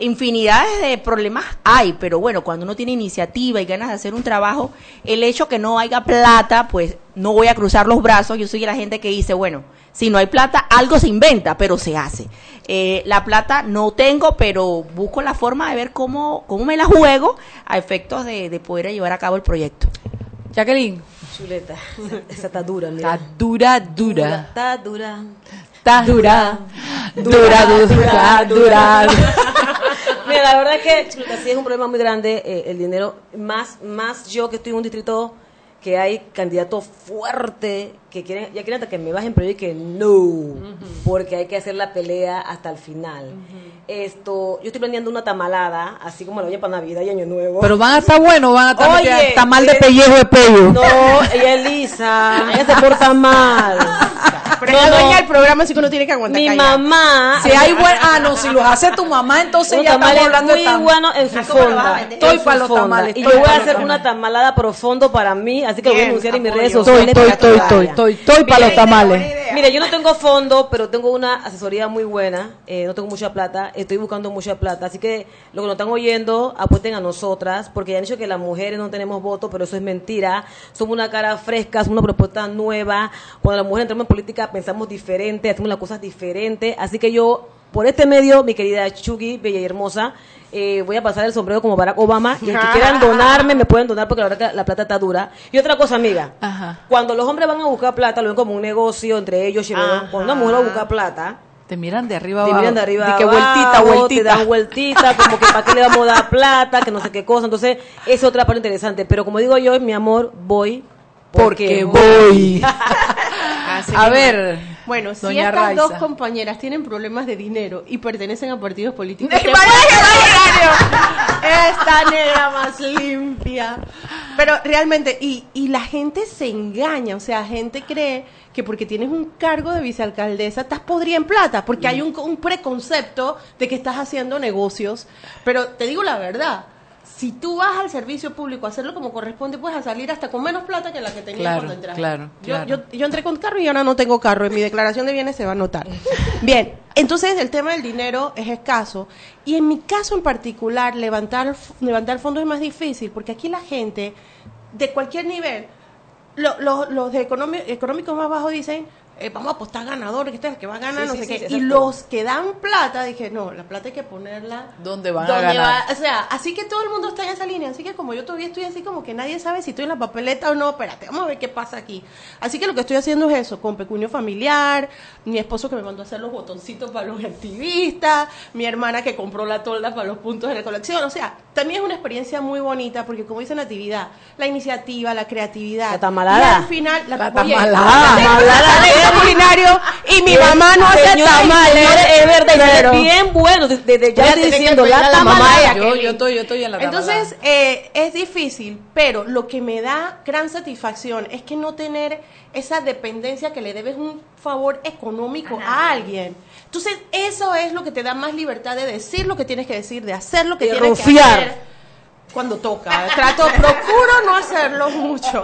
[SPEAKER 4] Infinidades de problemas hay, pero bueno, cuando uno tiene iniciativa y ganas de hacer un trabajo, el hecho que no haya plata, pues no voy a cruzar los brazos. Yo soy de la gente que dice, bueno, si no hay plata, algo se inventa, pero se hace. Eh, la plata no tengo, pero busco la forma de ver cómo, cómo me la juego a efectos de, de poder llevar a cabo el proyecto.
[SPEAKER 3] Jacqueline.
[SPEAKER 6] Chuleta. Esa está dura, mira.
[SPEAKER 3] Está dura, dura.
[SPEAKER 6] Está dura.
[SPEAKER 3] Está dura. Dura, dura, dura.
[SPEAKER 6] Mira, la verdad es que sí es un problema muy grande eh, el dinero. Más, más yo que estoy en un distrito que hay candidatos fuertes que quieren, ya quieren hasta que me bajen, pero yo que no, porque hay que hacer la pelea hasta el final. Esto, yo estoy planeando una tamalada, así como la voy para Navidad y Año Nuevo.
[SPEAKER 3] Pero van a estar buenos, van a estar
[SPEAKER 6] Oye,
[SPEAKER 3] está mal de
[SPEAKER 6] eh,
[SPEAKER 3] pellejo de pollo.
[SPEAKER 6] No, ella es lisa, ella se porta mal.
[SPEAKER 5] Pero la dueña del programa, así que uno tiene que aguantar
[SPEAKER 6] Mi
[SPEAKER 5] callado.
[SPEAKER 6] mamá.
[SPEAKER 3] Si hay buen, ah, no, si los hace tu mamá, entonces ya
[SPEAKER 6] tamal
[SPEAKER 3] estamos
[SPEAKER 6] es
[SPEAKER 3] hablando de
[SPEAKER 6] muy bueno en su
[SPEAKER 4] Ah, ¿cómo lo vas a
[SPEAKER 6] fonda.
[SPEAKER 3] Estoy para
[SPEAKER 6] su
[SPEAKER 3] los tamales,
[SPEAKER 6] Y yo voy a hacer una tamalada profundo para mí, así que lo voy a anunciar en mis redes
[SPEAKER 3] Estoy,
[SPEAKER 6] sociales.
[SPEAKER 3] estoy, estoy, estoy. Estoy, estoy para los tamales.
[SPEAKER 6] Mire, yo no tengo fondo, pero tengo una asesoría muy buena. eh, no tengo mucha plata. Estoy buscando mucha plata. Así que lo que nos están oyendo, apuesten a nosotras, porque ya han dicho que las mujeres no tenemos voto, pero eso es mentira. Somos una cara fresca, somos una propuesta nueva. Cuando las mujeres entramos en política, pensamos diferente, hacemos las cosas diferentes. Así que yo, por este medio, mi querida Chugi, bella y hermosa, eh, voy a pasar el sombrero como Barack Obama. Y el que quieran donarme, me pueden donar porque la verdad que la plata está dura. Y otra cosa, amiga.
[SPEAKER 3] Ajá.
[SPEAKER 6] Cuando los hombres van a buscar plata, lo ven como un negocio entre ellos. y. Cuando una mujer va a buscar plata,
[SPEAKER 3] Te miran de arriba
[SPEAKER 6] te
[SPEAKER 3] abajo.
[SPEAKER 6] miran de arriba
[SPEAKER 3] De que
[SPEAKER 6] abajo,
[SPEAKER 3] vueltita,
[SPEAKER 6] te
[SPEAKER 3] vueltita.
[SPEAKER 6] dan vueltita, como que para qué le vamos a dar plata, que no sé qué cosa. Entonces, es otra parte interesante. Pero como digo yo, mi amor, voy
[SPEAKER 3] Porque voy. A ver,
[SPEAKER 5] Bueno, si estas
[SPEAKER 3] Raiza.
[SPEAKER 5] dos compañeras tienen problemas de dinero y pertenecen a partidos políticos,
[SPEAKER 3] ¡Ay,
[SPEAKER 5] ¿qué
[SPEAKER 3] vaya,
[SPEAKER 5] pasa? esta negra más limpia. Pero realmente, y, y la gente se engaña, o sea, gente cree que porque tienes un cargo de vicealcaldesa estás podrida en plata, porque hay un, un preconcepto de que estás haciendo negocios. Pero te digo la verdad, si tú vas al servicio público a hacerlo como corresponde, puedes a salir hasta con menos plata que la que tenías
[SPEAKER 3] Claro,
[SPEAKER 5] cuando entraste.
[SPEAKER 3] claro,
[SPEAKER 5] Yo,
[SPEAKER 3] claro.
[SPEAKER 5] yo, yo entré con carro y ahora no tengo carro. En mi declaración de bienes se va a notar. Bien, entonces el tema del dinero es escaso. Y en mi caso en particular, levantar, levantar fondos es más difícil, porque aquí la gente de cualquier nivel, lo- lo- los de económicos más bajos dicen, eh, vamos a apostar ganador, que este es el que va a ganar,
[SPEAKER 6] Sí,
[SPEAKER 5] no
[SPEAKER 6] sí,
[SPEAKER 5] sé
[SPEAKER 6] sí,
[SPEAKER 5] qué. y los que dan plata, dije, no, la plata hay que ponerla
[SPEAKER 3] ¿Dónde van a ganar?
[SPEAKER 5] va- o sea, así que todo el mundo está en esa línea. Así que como yo todavía estoy así, como que nadie sabe si estoy en la papeleta o no. Espérate, vamos a ver qué pasa aquí. Así que lo que estoy haciendo es eso, con pecunio familiar, mi esposo que me mandó a hacer los botoncitos para los activistas, mi hermana que compró la tolda para los puntos de recolección. O sea, también es una experiencia muy bonita porque como dice Natividad, la iniciativa, la creatividad.
[SPEAKER 6] La tamalada.
[SPEAKER 5] Y al final, la,
[SPEAKER 3] La
[SPEAKER 5] oye,
[SPEAKER 3] tamalada.
[SPEAKER 5] de-
[SPEAKER 6] Tamalada.
[SPEAKER 5] Culinario y mi mamá no hace tamales.
[SPEAKER 6] es verdad, es bien bueno. Desde ya estoy diciendo, la
[SPEAKER 5] de
[SPEAKER 3] Yo, yo estoy, yo estoy en la
[SPEAKER 5] Entonces, eh, es difícil, pero lo que me da gran satisfacción es que no tener esa dependencia que le debes un favor económico a alguien. Entonces, eso es lo que te da más libertad de decir lo que tienes que decir, de hacer lo que
[SPEAKER 6] De
[SPEAKER 5] tienes que hacer cuando toca. Trato, procuro no hacerlo mucho.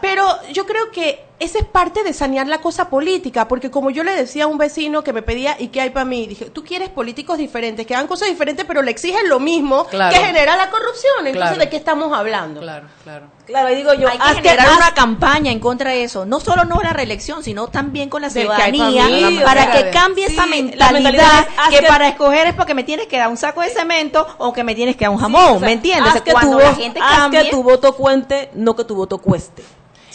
[SPEAKER 5] Pero yo creo que esa es parte de sanear la cosa política, porque como yo le decía a un vecino que me pedía, ¿y qué hay para mí? Dije, tú quieres políticos diferentes, que hagan cosas diferentes, pero le exigen lo mismo
[SPEAKER 3] Claro.
[SPEAKER 5] que genera la corrupción. Entonces,
[SPEAKER 3] Claro.
[SPEAKER 5] ¿de qué estamos hablando?
[SPEAKER 3] Claro, claro.
[SPEAKER 6] Claro, y digo yo,
[SPEAKER 4] Hay que generar una campaña en contra de eso. No solo no la reelección, sino también con la ciudadanía para que cambie
[SPEAKER 6] Sí,
[SPEAKER 4] esa
[SPEAKER 6] la
[SPEAKER 4] mentalidad,
[SPEAKER 6] mentalidad es, haz
[SPEAKER 4] que,
[SPEAKER 6] que-
[SPEAKER 4] para escoger es porque me tienes que dar un saco de cemento o que me tienes que dar un jamón,
[SPEAKER 6] o sea,
[SPEAKER 4] ¿me entiendes?
[SPEAKER 6] haz que, tu,
[SPEAKER 4] la gente
[SPEAKER 6] haz
[SPEAKER 4] cambie,
[SPEAKER 6] que tu voto cuente, no que tu voto cueste.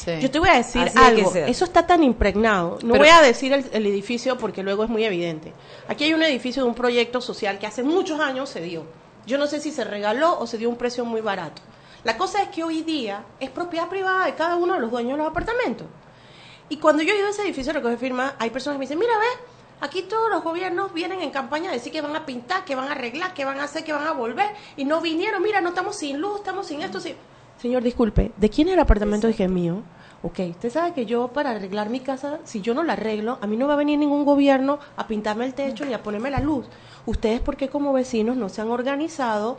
[SPEAKER 3] Sí.
[SPEAKER 5] Yo te voy a decir
[SPEAKER 6] Así
[SPEAKER 5] algo, eso está tan impregnado. No
[SPEAKER 3] Pero-
[SPEAKER 5] voy a decir el, el edificio porque luego es muy evidente. Aquí hay un edificio de un proyecto social que hace muchos años se dio. Yo no sé si se regaló o se dio un precio muy barato. La cosa es que hoy día es propiedad privada de cada uno de los dueños de los apartamentos. Y cuando yo he ido a ese edificio a recoger firmas, hay personas que me dicen, mira, ve, aquí todos los gobiernos vienen en campaña a decir que van a pintar, que van a arreglar, que van a hacer, que van a volver, y no vinieron, mira, no estamos sin luz, estamos sin esto, sin... Señor, disculpe, ¿de quién es el apartamento? Dije, mío. Ok, usted sabe que yo para arreglar mi casa, si yo no la arreglo, a mí no va a venir ningún gobierno a pintarme el techo ni a ponerme la luz. Ustedes, porque como vecinos no se han organizado?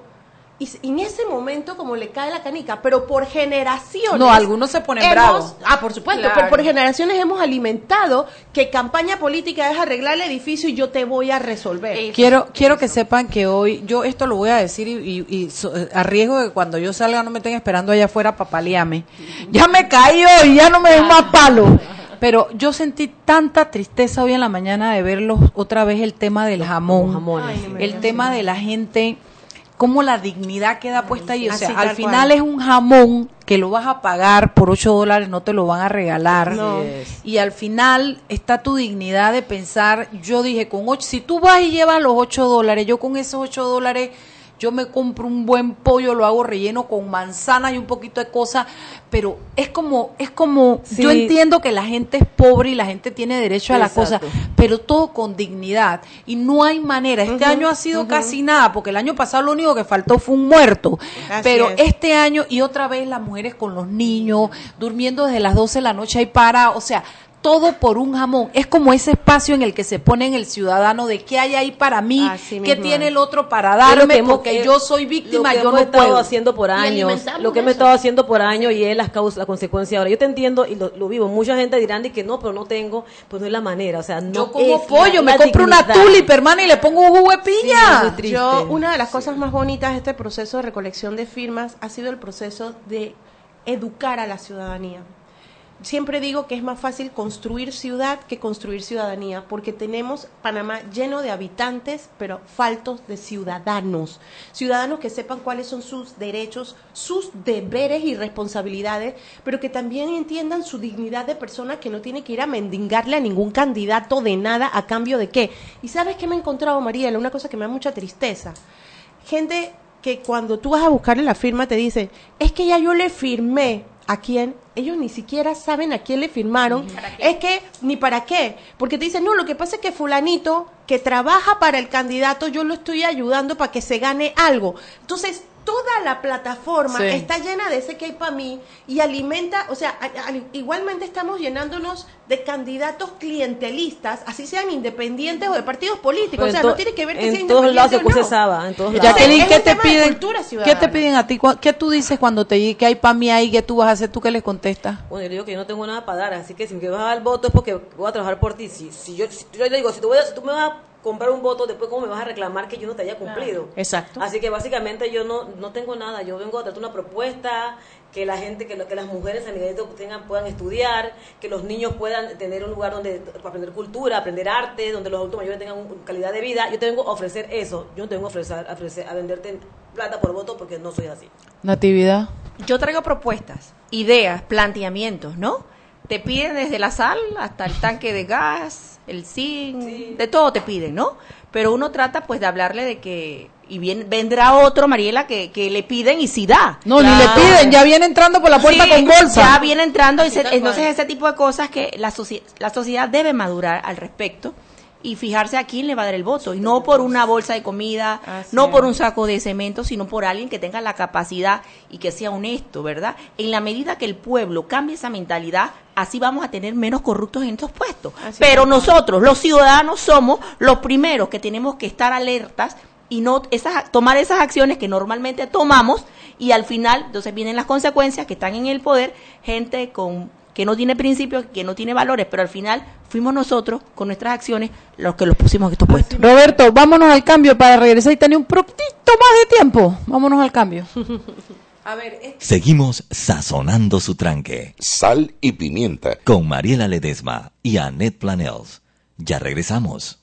[SPEAKER 5] Y en ese momento, como le cae la canica, pero por generaciones.
[SPEAKER 3] No, algunos se ponen
[SPEAKER 5] hemos-
[SPEAKER 3] bravos.
[SPEAKER 5] Ah, por supuesto,
[SPEAKER 3] Claro.
[SPEAKER 5] por, por generaciones hemos alimentado que campaña política es arreglar el edificio y yo te voy a resolver.
[SPEAKER 3] Quiero, quiero que sepan que hoy, yo esto lo voy a decir y, y- y so- eh, a riesgo de que cuando yo salga no me estén esperando allá afuera para paliarme. Ya me caí hoy, ya no me den más palo. Pero yo sentí tanta tristeza hoy en la mañana de verlos otra vez el tema del jamón,
[SPEAKER 6] jamones.
[SPEAKER 5] Ay,
[SPEAKER 3] el tema de la gente, cómo la dignidad queda puesta ahí. O sea, al final
[SPEAKER 5] cual.
[SPEAKER 3] es un jamón que lo vas a pagar por 8 dólares, no te lo van a regalar.
[SPEAKER 5] No.
[SPEAKER 3] Y al final está tu dignidad de pensar, yo dije, con ocho, si tú vas y llevas los 8 dólares, yo con esos 8 dólares, yo me compro un buen pollo, lo hago relleno con manzanas y un poquito de cosas, pero es como, es como,
[SPEAKER 6] Sí.
[SPEAKER 3] yo entiendo que la gente es pobre y la gente tiene derecho a las cosas, pero todo con dignidad. Y no hay manera, este año ha sido casi nada, porque el año pasado lo único que faltó fue un muerto,
[SPEAKER 5] Así
[SPEAKER 3] pero
[SPEAKER 5] es.
[SPEAKER 3] este año y otra vez las mujeres con los niños, durmiendo desde las 12 de la noche ahí para, o sea, todo por un jamón. Es como ese espacio en el que se pone en el ciudadano de qué hay ahí para mí,
[SPEAKER 5] Así
[SPEAKER 3] qué
[SPEAKER 5] mismo
[SPEAKER 3] tiene el otro para darme,
[SPEAKER 6] que hemos-
[SPEAKER 3] porque yo soy víctima,
[SPEAKER 6] lo que
[SPEAKER 3] yo
[SPEAKER 6] hemos
[SPEAKER 3] no
[SPEAKER 6] estado
[SPEAKER 3] puedo.
[SPEAKER 6] haciendo por años, lo que hemos
[SPEAKER 5] eso.
[SPEAKER 6] estado haciendo por años y es las causas, la consecuencia ahora. Yo te entiendo y lo, lo vivo. Mucha gente dirán de que no, pero no tengo, pues no es la manera, o sea, no
[SPEAKER 3] Yo como
[SPEAKER 6] es
[SPEAKER 3] pollo,
[SPEAKER 6] la-
[SPEAKER 3] me
[SPEAKER 6] la
[SPEAKER 3] compro una
[SPEAKER 6] dignidad.
[SPEAKER 3] tulip, hermana, y le pongo un jugo de piña.
[SPEAKER 5] Yo, una de las cosas más bonitas de este proceso de recolección de firmas ha sido el proceso de educar a la ciudadanía. Siempre digo que es más fácil construir ciudad que construir ciudadanía, porque tenemos Panamá lleno de habitantes, pero faltos de ciudadanos. Ciudadanos que sepan cuáles son sus derechos, sus deberes y responsabilidades, pero que también entiendan su dignidad de persona que no tiene que ir a mendigarle a ningún candidato de nada a cambio de qué. ¿Y sabes qué me he encontrado, Mariela? Una cosa que me da mucha tristeza gente que cuando tú vas a buscarle la firma te dice, es que ya yo le firmé. ¿A quién? Ellos ni siquiera saben a quién le firmaron. Es que, ni para qué. Porque te dicen, no, lo que pasa es que fulanito que trabaja para el candidato, yo lo estoy ayudando para que se gane algo. Entonces, toda la plataforma
[SPEAKER 3] Sí.
[SPEAKER 5] está llena de ese que hay para mí y alimenta, o sea, a- a- igualmente estamos llenándonos de candidatos clientelistas, así sean independientes o de partidos políticos.
[SPEAKER 6] Pero
[SPEAKER 5] o sea, no tiene que ver que
[SPEAKER 6] en
[SPEAKER 5] sea
[SPEAKER 6] todos lados se
[SPEAKER 5] no.
[SPEAKER 6] saba, en todos lados.
[SPEAKER 3] Jacqueline,
[SPEAKER 5] Es
[SPEAKER 3] ¿qué te piden?
[SPEAKER 5] cultura
[SPEAKER 3] ¿Qué te piden a ti? ¿Cu- ¿Qué tú dices cuando te di que hay para mí ahí? ¿Qué tú vas a hacer? ¿Tú qué les contestas?
[SPEAKER 6] Bueno, yo digo que yo no tengo nada para dar, así que si me vas a dar el voto es porque voy a trabajar por ti. Si, si yo, si yo le digo, si tú, voy a- si tú me vas a comprar un voto, después cómo me vas a reclamar que yo no te haya cumplido.
[SPEAKER 5] Exacto.
[SPEAKER 6] Así que básicamente yo no, no tengo nada, yo vengo a tratar una propuesta, que la gente, que, lo- que las mujeres en Miguelito tengan, puedan estudiar, que los niños puedan tener un lugar donde aprender cultura, aprender arte, donde los adultos mayores tengan un- calidad de vida. Yo te vengo a ofrecer eso, yo no te vengo a ofrecer, a, ofrecer- a venderte plata por voto porque no soy así.
[SPEAKER 3] Natividad.
[SPEAKER 4] Yo traigo propuestas, ideas, planteamientos, ¿no? Te piden desde la sal hasta el tanque de gas, el zinc, de todo te piden, ¿no? Pero uno trata pues de hablarle de que, y bien, vendrá otro, Mariela, que, que le piden y si da.
[SPEAKER 3] No, ni le piden, ya viene entrando por la puerta
[SPEAKER 4] Sí,
[SPEAKER 3] con bolsa.
[SPEAKER 4] Ya viene entrando, y se- entonces ese tipo de cosas que la, la sociedad debe madurar al respecto y fijarse a quién le va a dar el voto, y no por una bolsa de comida,
[SPEAKER 3] Así
[SPEAKER 4] no por un saco de cemento, sino por alguien que tenga la capacidad y que sea honesto, ¿verdad? En la medida que el pueblo cambie esa mentalidad, así vamos a tener menos corruptos en estos puestos.
[SPEAKER 5] Así
[SPEAKER 4] Pero
[SPEAKER 5] es.
[SPEAKER 4] nosotros, los ciudadanos, somos los primeros que tenemos que estar alertas y no esas, tomar esas acciones que normalmente tomamos y al final entonces vienen las consecuencias que están en el poder, gente con que no tiene principios, que no tiene valores, pero al final fuimos nosotros con nuestras acciones los que los pusimos en estos puestos.
[SPEAKER 3] Roberto, vámonos al cambio para regresar y tener un poquito más de tiempo. Vámonos al cambio.
[SPEAKER 5] A ver, es-
[SPEAKER 2] Seguimos sazonando su tranque.
[SPEAKER 10] Sal y pimienta.
[SPEAKER 2] Con Mariela Ledesma y Annette Planels. Ya regresamos.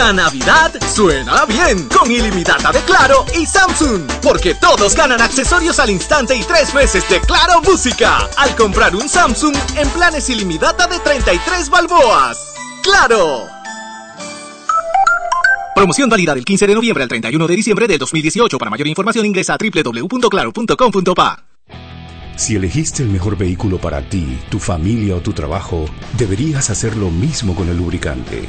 [SPEAKER 9] La Navidad suena bien con ilimitada de Claro y Samsung, porque todos ganan accesorios al instante y tres meses de Claro Música al comprar un Samsung en planes ilimitada de 33 balboas. ¡Claro! Promoción válida del 15 de noviembre al 31 de diciembre del 2018. Para mayor información ingresa a www.claro.com.pa.
[SPEAKER 12] Si elegiste el mejor vehículo para ti, tu familia o tu trabajo, deberías hacer lo mismo con el lubricante.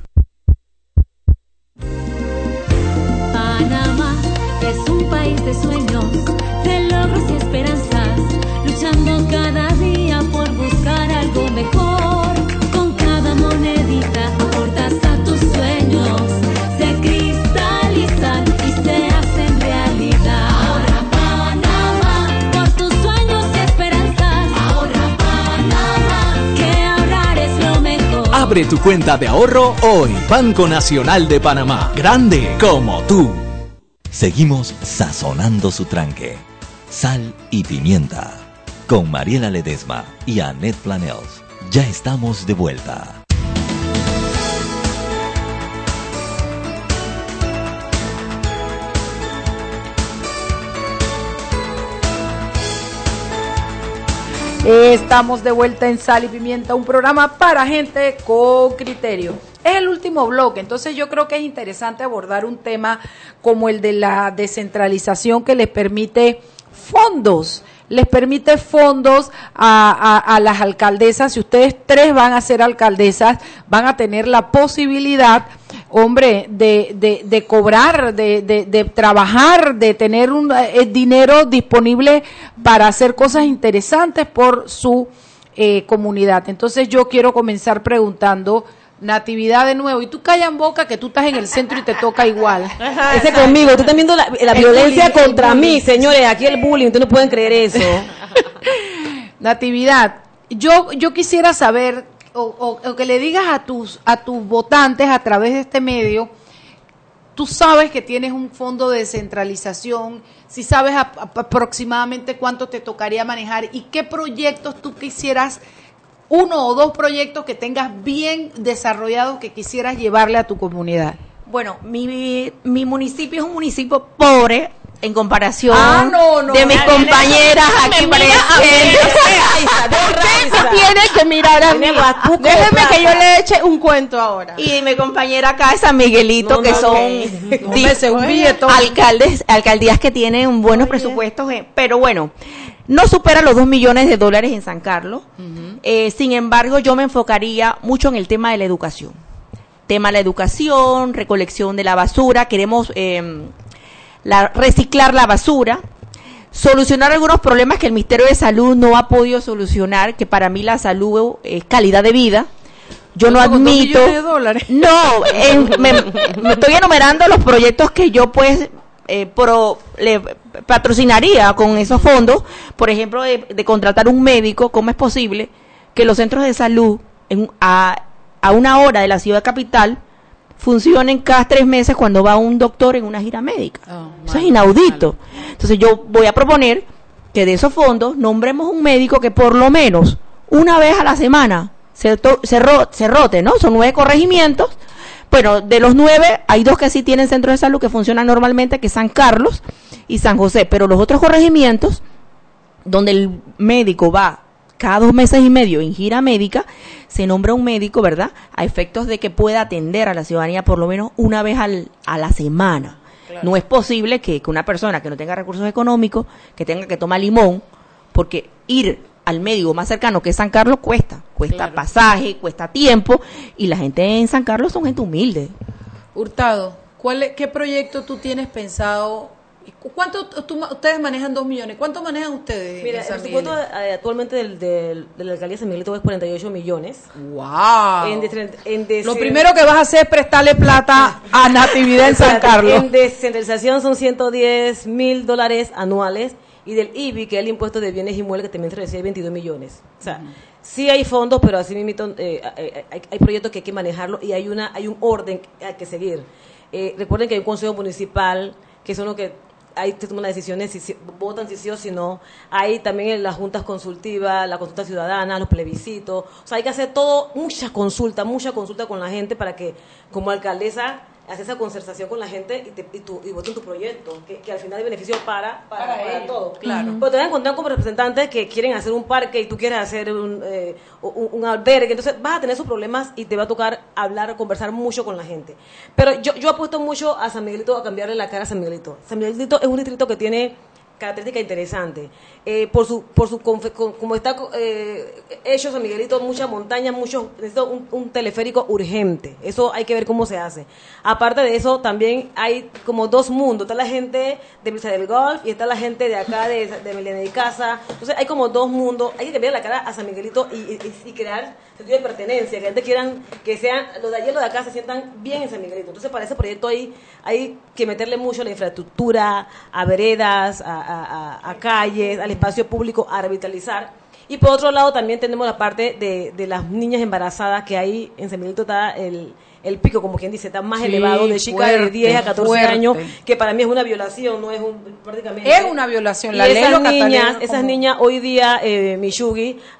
[SPEAKER 9] Abre tu cuenta de ahorro hoy. Banco Nacional de Panamá. Grande como tú.
[SPEAKER 2] Seguimos sazonando su tranque. Sal y pimienta. Con Mariela Ledesma y Annette Planels. Ya estamos de vuelta.
[SPEAKER 3] Estamos de vuelta en Sal y Pimienta, un programa para gente con criterio. Es el último bloque, entonces yo creo que es interesante abordar un tema como el de la descentralización que les permite fondos les permite fondos a, a, las alcaldesas. Si ustedes tres van a ser alcaldesas, van a tener la posibilidad, hombre, de, de, de cobrar, de, de, de, trabajar, de tener un eh, dinero disponible para hacer cosas interesantes por su eh, comunidad. Entonces yo quiero comenzar preguntando. Natividad de nuevo. Y tú callan boca que tú estás en el centro y te toca igual.
[SPEAKER 6] Ajá, Ese conmigo. Tú estás viendo la, la violencia bullying, contra mí, señores. Aquí el bullying. Ustedes no pueden creer eso.
[SPEAKER 3] Natividad, yo, yo quisiera saber, o, o, o, que le digas a tus, a tus votantes a través de este medio, tú sabes que tienes un fondo de descentralización, si sabes a, a, aproximadamente cuánto te tocaría manejar y qué proyectos tú quisieras uno o dos proyectos que tengas bien desarrollados que quisieras llevarle a tu comunidad?
[SPEAKER 4] Bueno, mi, mi municipio es un municipio pobre en comparación
[SPEAKER 3] ah, no, no,
[SPEAKER 4] de mis compañeras aquí presentes.
[SPEAKER 5] Usted tiene que mirar a mí. Déjeme que yo le eche un cuento ahora.
[SPEAKER 4] Y mi compañera acá es San Miguelito, que son alcaldes, alcaldías que tienen buenos presupuestos, eh, pero bueno, no supera los dos millones de dólares en San Carlos. Eh, sin embargo, yo me enfocaría mucho en el tema de la educación. Tema de la educación, recolección de la basura, queremos eh, la- reciclar la basura, solucionar algunos problemas que el Ministerio de Salud no ha podido solucionar, que para mí la salud es calidad de vida. Yo no admito.
[SPEAKER 3] de dólares.
[SPEAKER 4] No, me, me estoy enumerando los proyectos que yo pues eh, pro- le patrocinaría con esos fondos. Por ejemplo, de, de contratar un médico, ¿cómo es posible que los centros de salud en- a, a una hora de la ciudad capital funcionen cada tres meses cuando va un doctor en una gira médica? Eso es inaudito. Entonces yo voy a proponer que de esos fondos nombremos un médico que por lo menos una vez a la semana se, to- se, ro- se rote, ¿no? Son nueve corregimientos. Bueno, de los nueve hay dos que sí tienen centros de salud que funcionan normalmente, que es San Carlos y San José, pero los otros corregimientos donde el médico va cada dos meses y medio en gira médica, se nombra un médico, ¿verdad? A efectos de que pueda atender a la ciudadanía por lo menos una vez al- a la semana. No es posible que, que una persona que no tenga recursos económicos, que tenga que tomar limón, porque ir al médico más cercano que es San Carlos cuesta, cuesta pasaje, cuesta tiempo, y la gente en San Carlos son gente humilde.
[SPEAKER 3] Hurtado, ¿cuál es- ¿qué proyecto tú tienes pensado? ¿Cu- ¿Cuánto tú ustedes manejan dos millones? ¿Cuánto manejan ustedes?
[SPEAKER 6] Mira, el presupuesto eh, actualmente del, del, de la alcaldía de San Miguelito es 48 millones.
[SPEAKER 3] ¡Wow!
[SPEAKER 6] En en
[SPEAKER 3] Lo primero que vas a hacer es prestarle plata a Natividad en San Carlos.
[SPEAKER 6] En descentralización son 110 mil dólares anuales y del IBI, que es el impuesto de bienes inmuebles, que también se recibe 22 millones. O sea, sí hay fondos, pero así mismo eh, eh, hay, hay proyectos que hay que manejarlo y hay una hay un orden que hay que seguir. Eh, recuerden que hay un consejo municipal, que son los que ahí se toman las decisiones, si, si- votan si sí o si no. Hay también las juntas consultivas, la consulta ciudadana, los plebiscitos. O sea, hay que hacer todo, muchas consultas, mucha consulta con la gente para que, como alcaldesa, hacer esa concertación con la gente y, te, y, tu, y voten tu proyecto, que, que al final hay beneficio para, para,
[SPEAKER 3] Para
[SPEAKER 6] todos.
[SPEAKER 3] claro.
[SPEAKER 6] Pero te vas a encontrar como representantes que quieren hacer un parque y tú quieres hacer un, eh, un, un albergue. Entonces vas a tener esos problemas y te va a tocar hablar, conversar mucho con la gente. Pero yo, yo apuesto mucho a San Miguelito, a cambiarle la cara a San Miguelito. San Miguelito es un distrito que tiene característica interesante. Eh, por su, por su como está eh, hecho San Miguelito, muchas montañas, muchos, necesita un, teleférico urgente. Eso hay que ver cómo se hace. Aparte de eso, también hay como dos mundos. Está la gente de Brisa del Golf y está la gente de acá, de, de Melena y Casa. Entonces hay como dos mundos. Hay que cambiar la cara a San Miguelito y- y crear de pertenencia. Que gente quieran que sean, los de allí y los de acá se sientan bien en San Miguelito. Entonces para ese proyecto hay, hay que meterle mucho a la infraestructura, a veredas, a- a- a calles, al espacio público, a revitalizar. Y por otro lado también tenemos la parte de, de las niñas embarazadas que ahí en San Miguelito está el, el pico, como quien dice, está más
[SPEAKER 3] Sí,
[SPEAKER 6] elevado de chicas de
[SPEAKER 3] fuerte,
[SPEAKER 6] 10 a 14
[SPEAKER 3] fuerte.
[SPEAKER 6] años, que para mí es una violación, no es un prácticamente.
[SPEAKER 3] Es una violación,
[SPEAKER 6] Y
[SPEAKER 3] la ley
[SPEAKER 6] esas niñas, esas
[SPEAKER 3] como-
[SPEAKER 6] niñas hoy día, eh,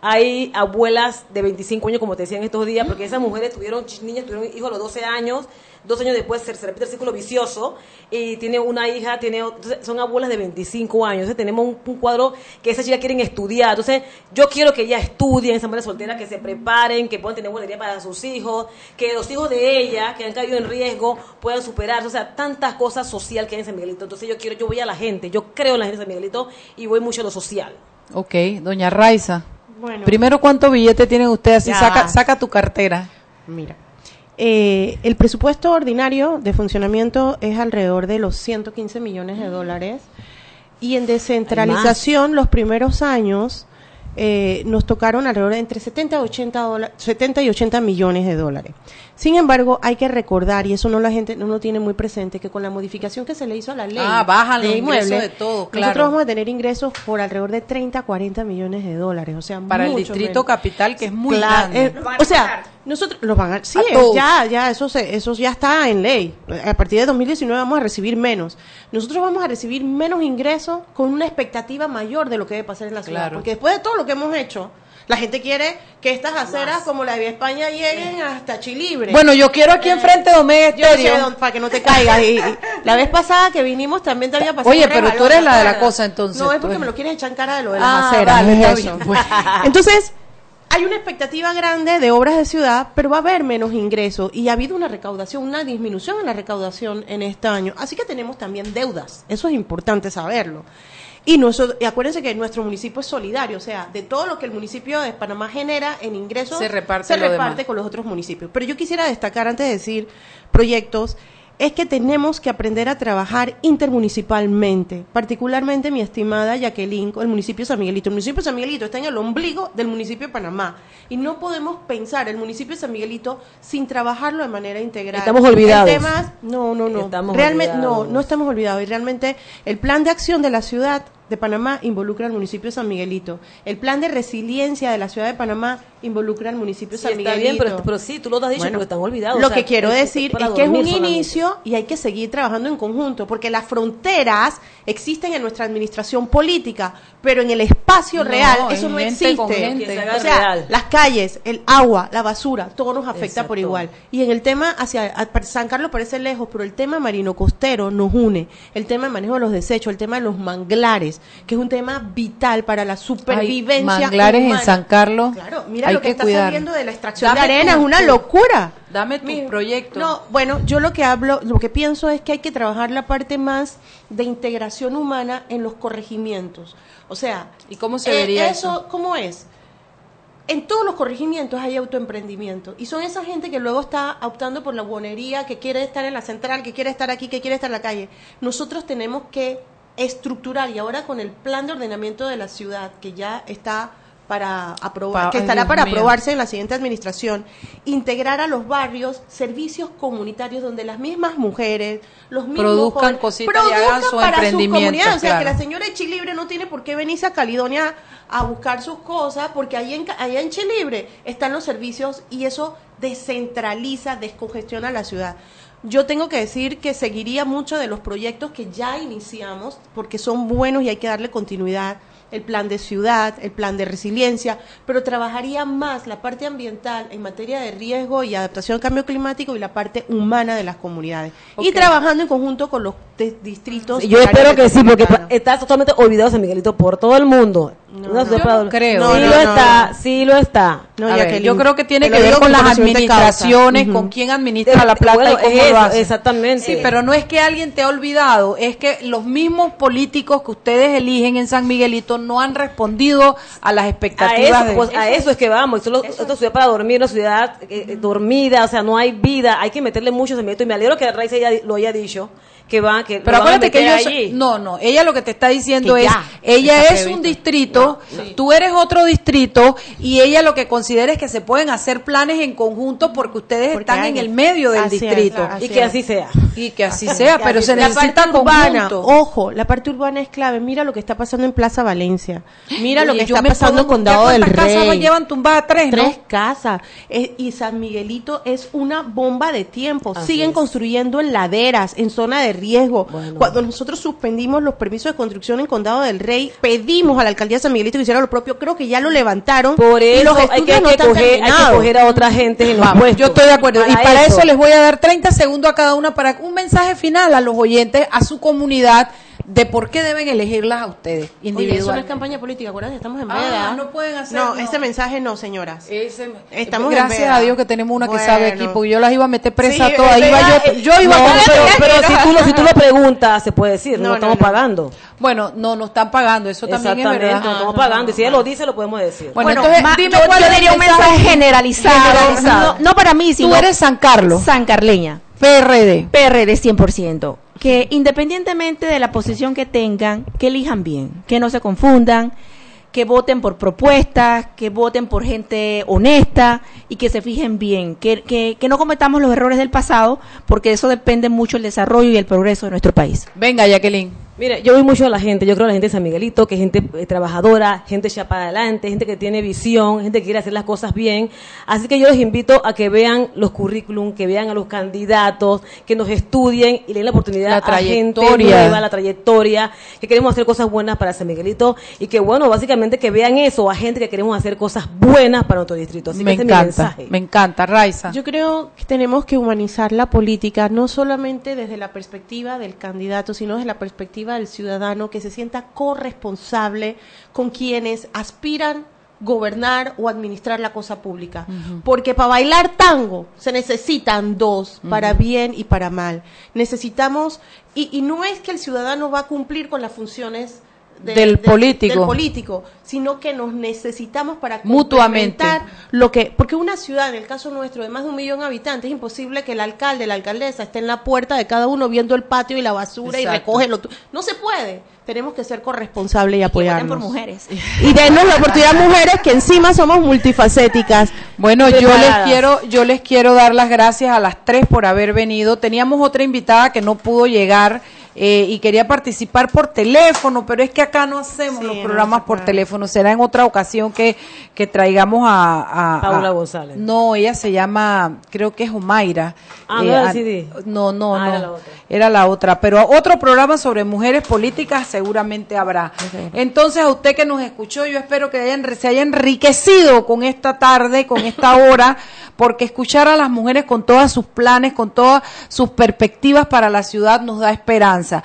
[SPEAKER 6] hay abuelas de 25 años, como te decía en estos días, porque esas mujeres tuvieron, niñas tuvieron hijos a los 12 años, dos años después se, se repite el círculo vicioso, y tiene una hija, tiene entonces, son abuelas de 25 años, entonces tenemos un, un cuadro que esas chicas quieren estudiar, entonces yo quiero que ellas estudien, esas mujeres solteras que se preparen, que puedan tener guardería para sus hijos, que los hijos de ella, que han caído en riesgo, puedan superarse, o sea, tantas cosas social que hay en San Miguelito, entonces yo quiero, yo voy a la gente, yo creo en la gente de San Miguelito y voy mucho a lo social.
[SPEAKER 3] Ok, doña Raiza.
[SPEAKER 5] Bueno.
[SPEAKER 3] Primero, ¿cuánto billete tienen ustedes? Así saca, saca tu cartera.
[SPEAKER 5] Mira. Eh, el presupuesto ordinario de funcionamiento es alrededor de los 115 millones de dólares y en descentralización los primeros años eh, nos tocaron alrededor de entre 70 y 80 dola- 70 y 80 millones de dólares. Sin embargo, hay que recordar y eso no la gente no lo tiene muy presente que con la modificación que se le hizo a la ley
[SPEAKER 3] Ah, bajan los ingresos
[SPEAKER 5] inmuebles,
[SPEAKER 3] de todo, claro.
[SPEAKER 5] Nosotros vamos a tener ingresos por alrededor de 30 40 millones de dólares, o sea,
[SPEAKER 3] Para el distrito
[SPEAKER 5] menos.
[SPEAKER 3] capital, que es muy
[SPEAKER 5] Claro,
[SPEAKER 3] grande.
[SPEAKER 5] eh, o sea, nosotros los van a, sí,
[SPEAKER 3] A todos.
[SPEAKER 5] ya, ya, eso se, eso ya está en ley. A partir de 2019 vamos a recibir menos. Nosotros vamos a recibir menos ingresos con una expectativa mayor de lo que debe pasar en la ciudad,
[SPEAKER 3] Claro.
[SPEAKER 5] porque después de todo lo que hemos hecho, la gente quiere que estas aceras como la de España lleguen hasta Chilibre.
[SPEAKER 3] Bueno, yo quiero aquí enfrente de Omega
[SPEAKER 5] Yo sé, para que no te caigas. Y, y la vez pasada que vinimos también te había pasado.
[SPEAKER 3] Oye, pero tú eres la de la cosa, entonces,
[SPEAKER 5] No, es porque
[SPEAKER 3] eres-
[SPEAKER 5] me lo quieres echar en cara de lo de las
[SPEAKER 3] Ah,
[SPEAKER 5] aceras.
[SPEAKER 3] vale,
[SPEAKER 5] no es
[SPEAKER 3] está
[SPEAKER 5] eso.
[SPEAKER 3] bien, pues.
[SPEAKER 5] Entonces, hay una expectativa grande de obras de ciudad, pero va a haber menos ingresos y ha habido una recaudación, una disminución en la recaudación en este año. Así que tenemos también deudas. Eso es importante saberlo. Y, nosotros, y acuérdense que nuestro municipio es solidario, o sea, de todo lo que el municipio de Panamá genera en ingresos,
[SPEAKER 3] Se reparte
[SPEAKER 5] se reparte con los otros municipios. Pero yo quisiera destacar, antes de decir proyectos, es que tenemos que aprender a trabajar intermunicipalmente, particularmente mi estimada Jacqueline, con el municipio de San Miguelito. El municipio de San Miguelito está en el ombligo del municipio de Panamá y no podemos pensar el municipio de San Miguelito sin trabajarlo de manera integral.
[SPEAKER 6] Estamos olvidados.
[SPEAKER 5] El tema- no, no, no.
[SPEAKER 6] Estamos
[SPEAKER 5] realmente
[SPEAKER 6] olvidados.
[SPEAKER 5] no, no estamos olvidados y realmente el plan de acción de la ciudad de Panamá involucra al municipio de San Miguelito. El plan de resiliencia de la ciudad de Panamá involucra al municipio de
[SPEAKER 6] Sí,
[SPEAKER 5] San
[SPEAKER 6] está
[SPEAKER 5] Miguelito.
[SPEAKER 6] bien, pero, pero sí, tú lo has dicho
[SPEAKER 5] Bueno,
[SPEAKER 6] están olvidados.
[SPEAKER 5] Lo
[SPEAKER 6] o sea,
[SPEAKER 5] que quiero
[SPEAKER 6] es-
[SPEAKER 5] decir es que es un
[SPEAKER 6] solamente.
[SPEAKER 5] inicio y hay que seguir trabajando en conjunto, porque las fronteras existen en nuestra administración política, pero en el espacio
[SPEAKER 3] No,
[SPEAKER 5] real eso no existe. O sea,
[SPEAKER 6] real.
[SPEAKER 5] las calles, el agua, la basura, todo nos afecta
[SPEAKER 6] Exacto.
[SPEAKER 5] por igual. Y en el tema hacia San Carlos parece lejos, pero el tema marino costero nos une. El tema de manejo de los desechos, el tema de los manglares, que es un tema vital para la
[SPEAKER 3] Hay
[SPEAKER 5] supervivencia
[SPEAKER 3] manglares en. San Carlos.
[SPEAKER 5] Claro, mira
[SPEAKER 3] hay
[SPEAKER 5] lo que,
[SPEAKER 3] que
[SPEAKER 5] está
[SPEAKER 3] cuidar.
[SPEAKER 5] saliendo de la extracción
[SPEAKER 3] Dame
[SPEAKER 5] de arena,
[SPEAKER 3] tu-
[SPEAKER 5] es una locura.
[SPEAKER 3] Dame tu
[SPEAKER 5] Mi-
[SPEAKER 3] proyecto.
[SPEAKER 5] No, bueno, yo lo que hablo, lo que pienso es que hay que trabajar la parte más de integración humana en los corregimientos. O sea,
[SPEAKER 3] ¿Y cómo se
[SPEAKER 5] eh,
[SPEAKER 3] vería
[SPEAKER 5] eso?
[SPEAKER 3] eso?
[SPEAKER 5] ¿Cómo es? En todos los corregimientos hay autoemprendimiento y son esa gente que luego está optando por la buonería, que quiere estar en la central, que quiere estar aquí, que quiere estar en la calle. Nosotros tenemos que estructurar y ahora con el plan de ordenamiento de la ciudad que ya está para aprobar,
[SPEAKER 3] Pa-
[SPEAKER 5] que estará
[SPEAKER 3] Dios
[SPEAKER 5] para
[SPEAKER 3] mío.
[SPEAKER 5] aprobarse en la siguiente administración, integrar a los barrios servicios comunitarios donde las mismas mujeres, los mismos
[SPEAKER 3] Produzcan
[SPEAKER 5] jóvenes,
[SPEAKER 3] cositas y hagan
[SPEAKER 5] produzcan
[SPEAKER 3] su
[SPEAKER 5] para
[SPEAKER 3] emprendimiento,
[SPEAKER 5] comunidad. O sea, que la señora de Chilibre no tiene por qué venirse a Caledonia a buscar sus cosas, porque ahí en, allá en Chilibre están los servicios y eso descentraliza, descongestiona la ciudad. Yo tengo que decir que seguiría mucho de los proyectos que ya iniciamos, porque son buenos y hay que darle continuidad. El plan de ciudad, el plan de resiliencia, pero trabajaría más la parte ambiental en materia de riesgo y adaptación al cambio climático y la parte humana de las comunidades. Y trabajando en conjunto con los distritos.
[SPEAKER 6] Yo
[SPEAKER 5] del área
[SPEAKER 6] espero que sí, porque está totalmente olvidado San Miguelito por todo el mundo.
[SPEAKER 5] No, no.
[SPEAKER 3] Yo no creo.
[SPEAKER 6] Sí lo
[SPEAKER 5] no,
[SPEAKER 6] está,
[SPEAKER 5] no.
[SPEAKER 6] sí lo está.
[SPEAKER 5] No,
[SPEAKER 3] A ver,
[SPEAKER 5] Jacqueline,
[SPEAKER 3] yo creo que tiene que ver con las administraciones, con quién administra la plata
[SPEAKER 6] Bueno,
[SPEAKER 3] y cómo
[SPEAKER 6] es
[SPEAKER 3] lo hace.
[SPEAKER 6] exactamente.
[SPEAKER 3] Sí, pero no es que alguien te ha olvidado, es que los mismos políticos que ustedes eligen en San Miguelito no han respondido a las
[SPEAKER 6] a
[SPEAKER 3] expectativas
[SPEAKER 6] eso,
[SPEAKER 3] de...
[SPEAKER 6] pues, a eso es que vamos. Solo, esta ciudad para dormir, una ciudad eh, eh, dormida, o sea, no hay vida. Hay que meterle mucho cemento. Y me alegro que Raiza ya lo haya dicho, que va, que
[SPEAKER 3] Pero
[SPEAKER 6] van
[SPEAKER 3] acuérdate que ellos,
[SPEAKER 6] allí.
[SPEAKER 3] no, no, ella lo que te está diciendo
[SPEAKER 5] Que
[SPEAKER 3] es,
[SPEAKER 5] ya
[SPEAKER 3] ella es un distrito tú eres otro distrito y ella lo que considera es que se pueden hacer planes en conjunto porque ustedes
[SPEAKER 5] Porque
[SPEAKER 3] están
[SPEAKER 5] hay-
[SPEAKER 3] en el medio del
[SPEAKER 5] es,
[SPEAKER 3] distrito.
[SPEAKER 6] Y que así sea.
[SPEAKER 3] Y que así sea, pero se
[SPEAKER 5] la
[SPEAKER 3] necesita
[SPEAKER 5] parte urbana, ojo, la parte urbana es clave. Mira lo que está pasando en Plaza Valencia. Mira lo que
[SPEAKER 3] yo
[SPEAKER 5] está pasando en Condado del
[SPEAKER 3] ¿cuántas casas
[SPEAKER 5] Rey.
[SPEAKER 3] llevan tumbadas? Tres, ¿no?
[SPEAKER 5] Tres casas. Eh, y San Miguelito es una bomba de tiempo.
[SPEAKER 6] Así
[SPEAKER 5] Siguen
[SPEAKER 6] es.
[SPEAKER 5] construyendo en laderas, en zona de riesgo. Cuando nosotros suspendimos los permisos de construcción en Condado del Rey, pedimos a la alcaldía de San Miguelito que hiciera lo propio. Creo que ya lo levantaron.
[SPEAKER 6] Por
[SPEAKER 5] y
[SPEAKER 6] eso
[SPEAKER 5] los
[SPEAKER 6] hay
[SPEAKER 5] estudios
[SPEAKER 6] que, hay
[SPEAKER 5] no
[SPEAKER 6] que coger, hay que coger a otra gente en los
[SPEAKER 3] Vamos, yo estoy de acuerdo. y para eso.
[SPEAKER 6] eso
[SPEAKER 3] les voy a dar 30 segundos a cada una para un mensaje final a los oyentes, a su comunidad, de por qué deben elegirlas a ustedes
[SPEAKER 5] Oye, eso no es
[SPEAKER 3] individualmente.
[SPEAKER 5] campaña política, acuérdate, estamos en
[SPEAKER 3] Ah,
[SPEAKER 5] veda.
[SPEAKER 3] no pueden hacer,
[SPEAKER 5] No,
[SPEAKER 3] no.
[SPEAKER 5] ese mensaje no, señoras.
[SPEAKER 3] Ese-
[SPEAKER 5] Estamos en
[SPEAKER 3] Gracias
[SPEAKER 5] veda.
[SPEAKER 3] a Dios que tenemos una que sabe aquí, porque yo las iba a meter presa
[SPEAKER 5] Sí,
[SPEAKER 3] todas. Iba yo, yo iba
[SPEAKER 6] No,
[SPEAKER 3] con
[SPEAKER 6] pero, pero si, tú, lo- si tú lo preguntas, se puede decir, no,
[SPEAKER 5] No, no,
[SPEAKER 6] estamos
[SPEAKER 5] no.
[SPEAKER 6] pagando.
[SPEAKER 3] Bueno, no, nos están pagando, eso también es
[SPEAKER 6] Exactamente,
[SPEAKER 3] verdad.
[SPEAKER 6] no estamos pagando. Y si ella lo dice, lo podemos decir.
[SPEAKER 3] Bueno,
[SPEAKER 13] Bueno,
[SPEAKER 3] entonces
[SPEAKER 13] ma-
[SPEAKER 3] dime
[SPEAKER 13] yo,
[SPEAKER 3] cuál
[SPEAKER 13] yo diría un mensaje generalizado,
[SPEAKER 3] generalizado.
[SPEAKER 13] No, no para mí, sino
[SPEAKER 3] Tú eres San Carlos,
[SPEAKER 13] San Carleña.
[SPEAKER 3] PRD.
[SPEAKER 13] PRD 100%. Que independientemente de la posición que tengan, que elijan bien, que no se confundan, que voten por propuestas, que voten por gente honesta y que se fijen bien, que, que, que no cometamos los errores del pasado, porque eso depende mucho el desarrollo y el progreso de nuestro país.
[SPEAKER 3] Venga, Jacqueline.
[SPEAKER 6] Mire, yo voy mucho a la gente, yo creo a la gente de San Miguelito, que es gente eh, trabajadora, gente echada para adelante, gente que tiene visión, gente que quiere hacer las cosas bien. Así que yo les invito a que vean los currículum, que vean a los candidatos, que nos estudien y le den la oportunidad
[SPEAKER 3] La
[SPEAKER 6] a gente nueva, la trayectoria, que queremos hacer cosas buenas para San Miguelito y que, bueno, básicamente que vean eso, a gente que queremos hacer cosas buenas para nuestro distrito. Así
[SPEAKER 3] me
[SPEAKER 6] que ese es mi
[SPEAKER 3] encanta,
[SPEAKER 6] mensaje.
[SPEAKER 3] me encanta, Raiza.
[SPEAKER 5] Yo creo que tenemos que humanizar la política, no solamente desde la perspectiva del candidato, sino desde la perspectiva del ciudadano que se sienta corresponsable con quienes aspiran gobernar o administrar la cosa pública. Porque para bailar tango se necesitan dos, para bien y para mal. Necesitamos, y, y no es que el ciudadano va a cumplir con las funciones de-
[SPEAKER 3] Del
[SPEAKER 5] de-
[SPEAKER 3] político.
[SPEAKER 5] del político, sino que nos necesitamos para
[SPEAKER 3] Mutuamente.
[SPEAKER 5] complementar lo que, porque una ciudad, en el caso nuestro, de más de un millón de habitantes, es imposible que el alcalde, la alcaldesa esté en la puerta de cada uno viendo el patio y la basura y recoge lo No se puede. Tenemos que ser corresponsables y apoyarnos.
[SPEAKER 13] por mujeres.
[SPEAKER 5] Y denos la oportunidad mujeres que encima somos multifacéticas.
[SPEAKER 3] Bueno, yo les quiero, yo les quiero dar las gracias a las tres por haber venido. Teníamos otra invitada que no pudo llegar eh, y quería participar por teléfono, pero es que acá no hacemos
[SPEAKER 5] Sí,
[SPEAKER 3] los programas por teléfono. Será en otra ocasión que, que traigamos a, a- a-
[SPEAKER 6] Paula González.
[SPEAKER 3] No, ella se llama, creo que es Omaira.
[SPEAKER 6] Ah,
[SPEAKER 3] Eh, a-
[SPEAKER 6] CD.
[SPEAKER 3] no, no,
[SPEAKER 6] Ah,
[SPEAKER 3] no.
[SPEAKER 6] era la otra.
[SPEAKER 3] Era la otra, pero otro programa sobre mujeres políticas seguramente habrá. Entonces, a usted que nos escuchó, yo espero que hayan- se haya enriquecido con esta tarde, con esta hora, porque escuchar a las mujeres con todos sus planes, con todas sus perspectivas para la ciudad nos da esperanza. criança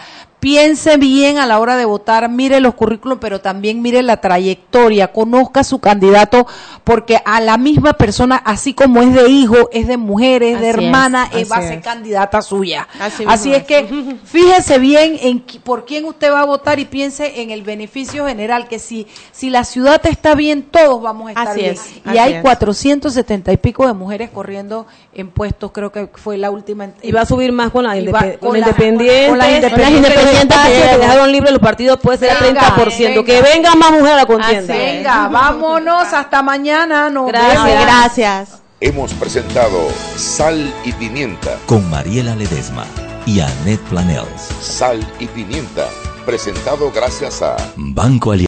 [SPEAKER 3] Piense bien a la hora de votar, mire los currículos, pero también mire la trayectoria, conozca a su candidato, porque a la misma persona, así como es de hijo, es de mujer, es de
[SPEAKER 5] Así es,
[SPEAKER 3] hermana, eh, va a ser
[SPEAKER 5] es.
[SPEAKER 3] candidata suya.
[SPEAKER 5] Así
[SPEAKER 3] es que fíjese bien en por quién usted va a votar y piense en el beneficio general, que si, si la ciudad está bien, todos vamos a estar
[SPEAKER 5] Así
[SPEAKER 3] bien.
[SPEAKER 5] es,
[SPEAKER 3] y
[SPEAKER 5] así
[SPEAKER 3] hay
[SPEAKER 5] es.
[SPEAKER 3] 470 y pico de mujeres corriendo en puestos, creo que fue la última.
[SPEAKER 6] Y va a subir más con la,
[SPEAKER 3] con
[SPEAKER 6] con
[SPEAKER 3] la-
[SPEAKER 6] independientes.
[SPEAKER 3] con la
[SPEAKER 6] Las
[SPEAKER 3] independientes que
[SPEAKER 6] dejaron libre los partidos puede ser a
[SPEAKER 3] Venga,
[SPEAKER 6] 30%. Que
[SPEAKER 3] venga.
[SPEAKER 6] más mujeres a la contienda.
[SPEAKER 5] Así.
[SPEAKER 3] Venga, vámonos, hasta mañana. Nos
[SPEAKER 6] Gracias.
[SPEAKER 3] vemos.
[SPEAKER 5] Gracias.
[SPEAKER 10] Hemos presentado Sal y Pimienta.
[SPEAKER 2] Con Mariela Ledesma y Annette Planels.
[SPEAKER 10] Sal y Pimienta. Presentado gracias a
[SPEAKER 2] Banco Alianza.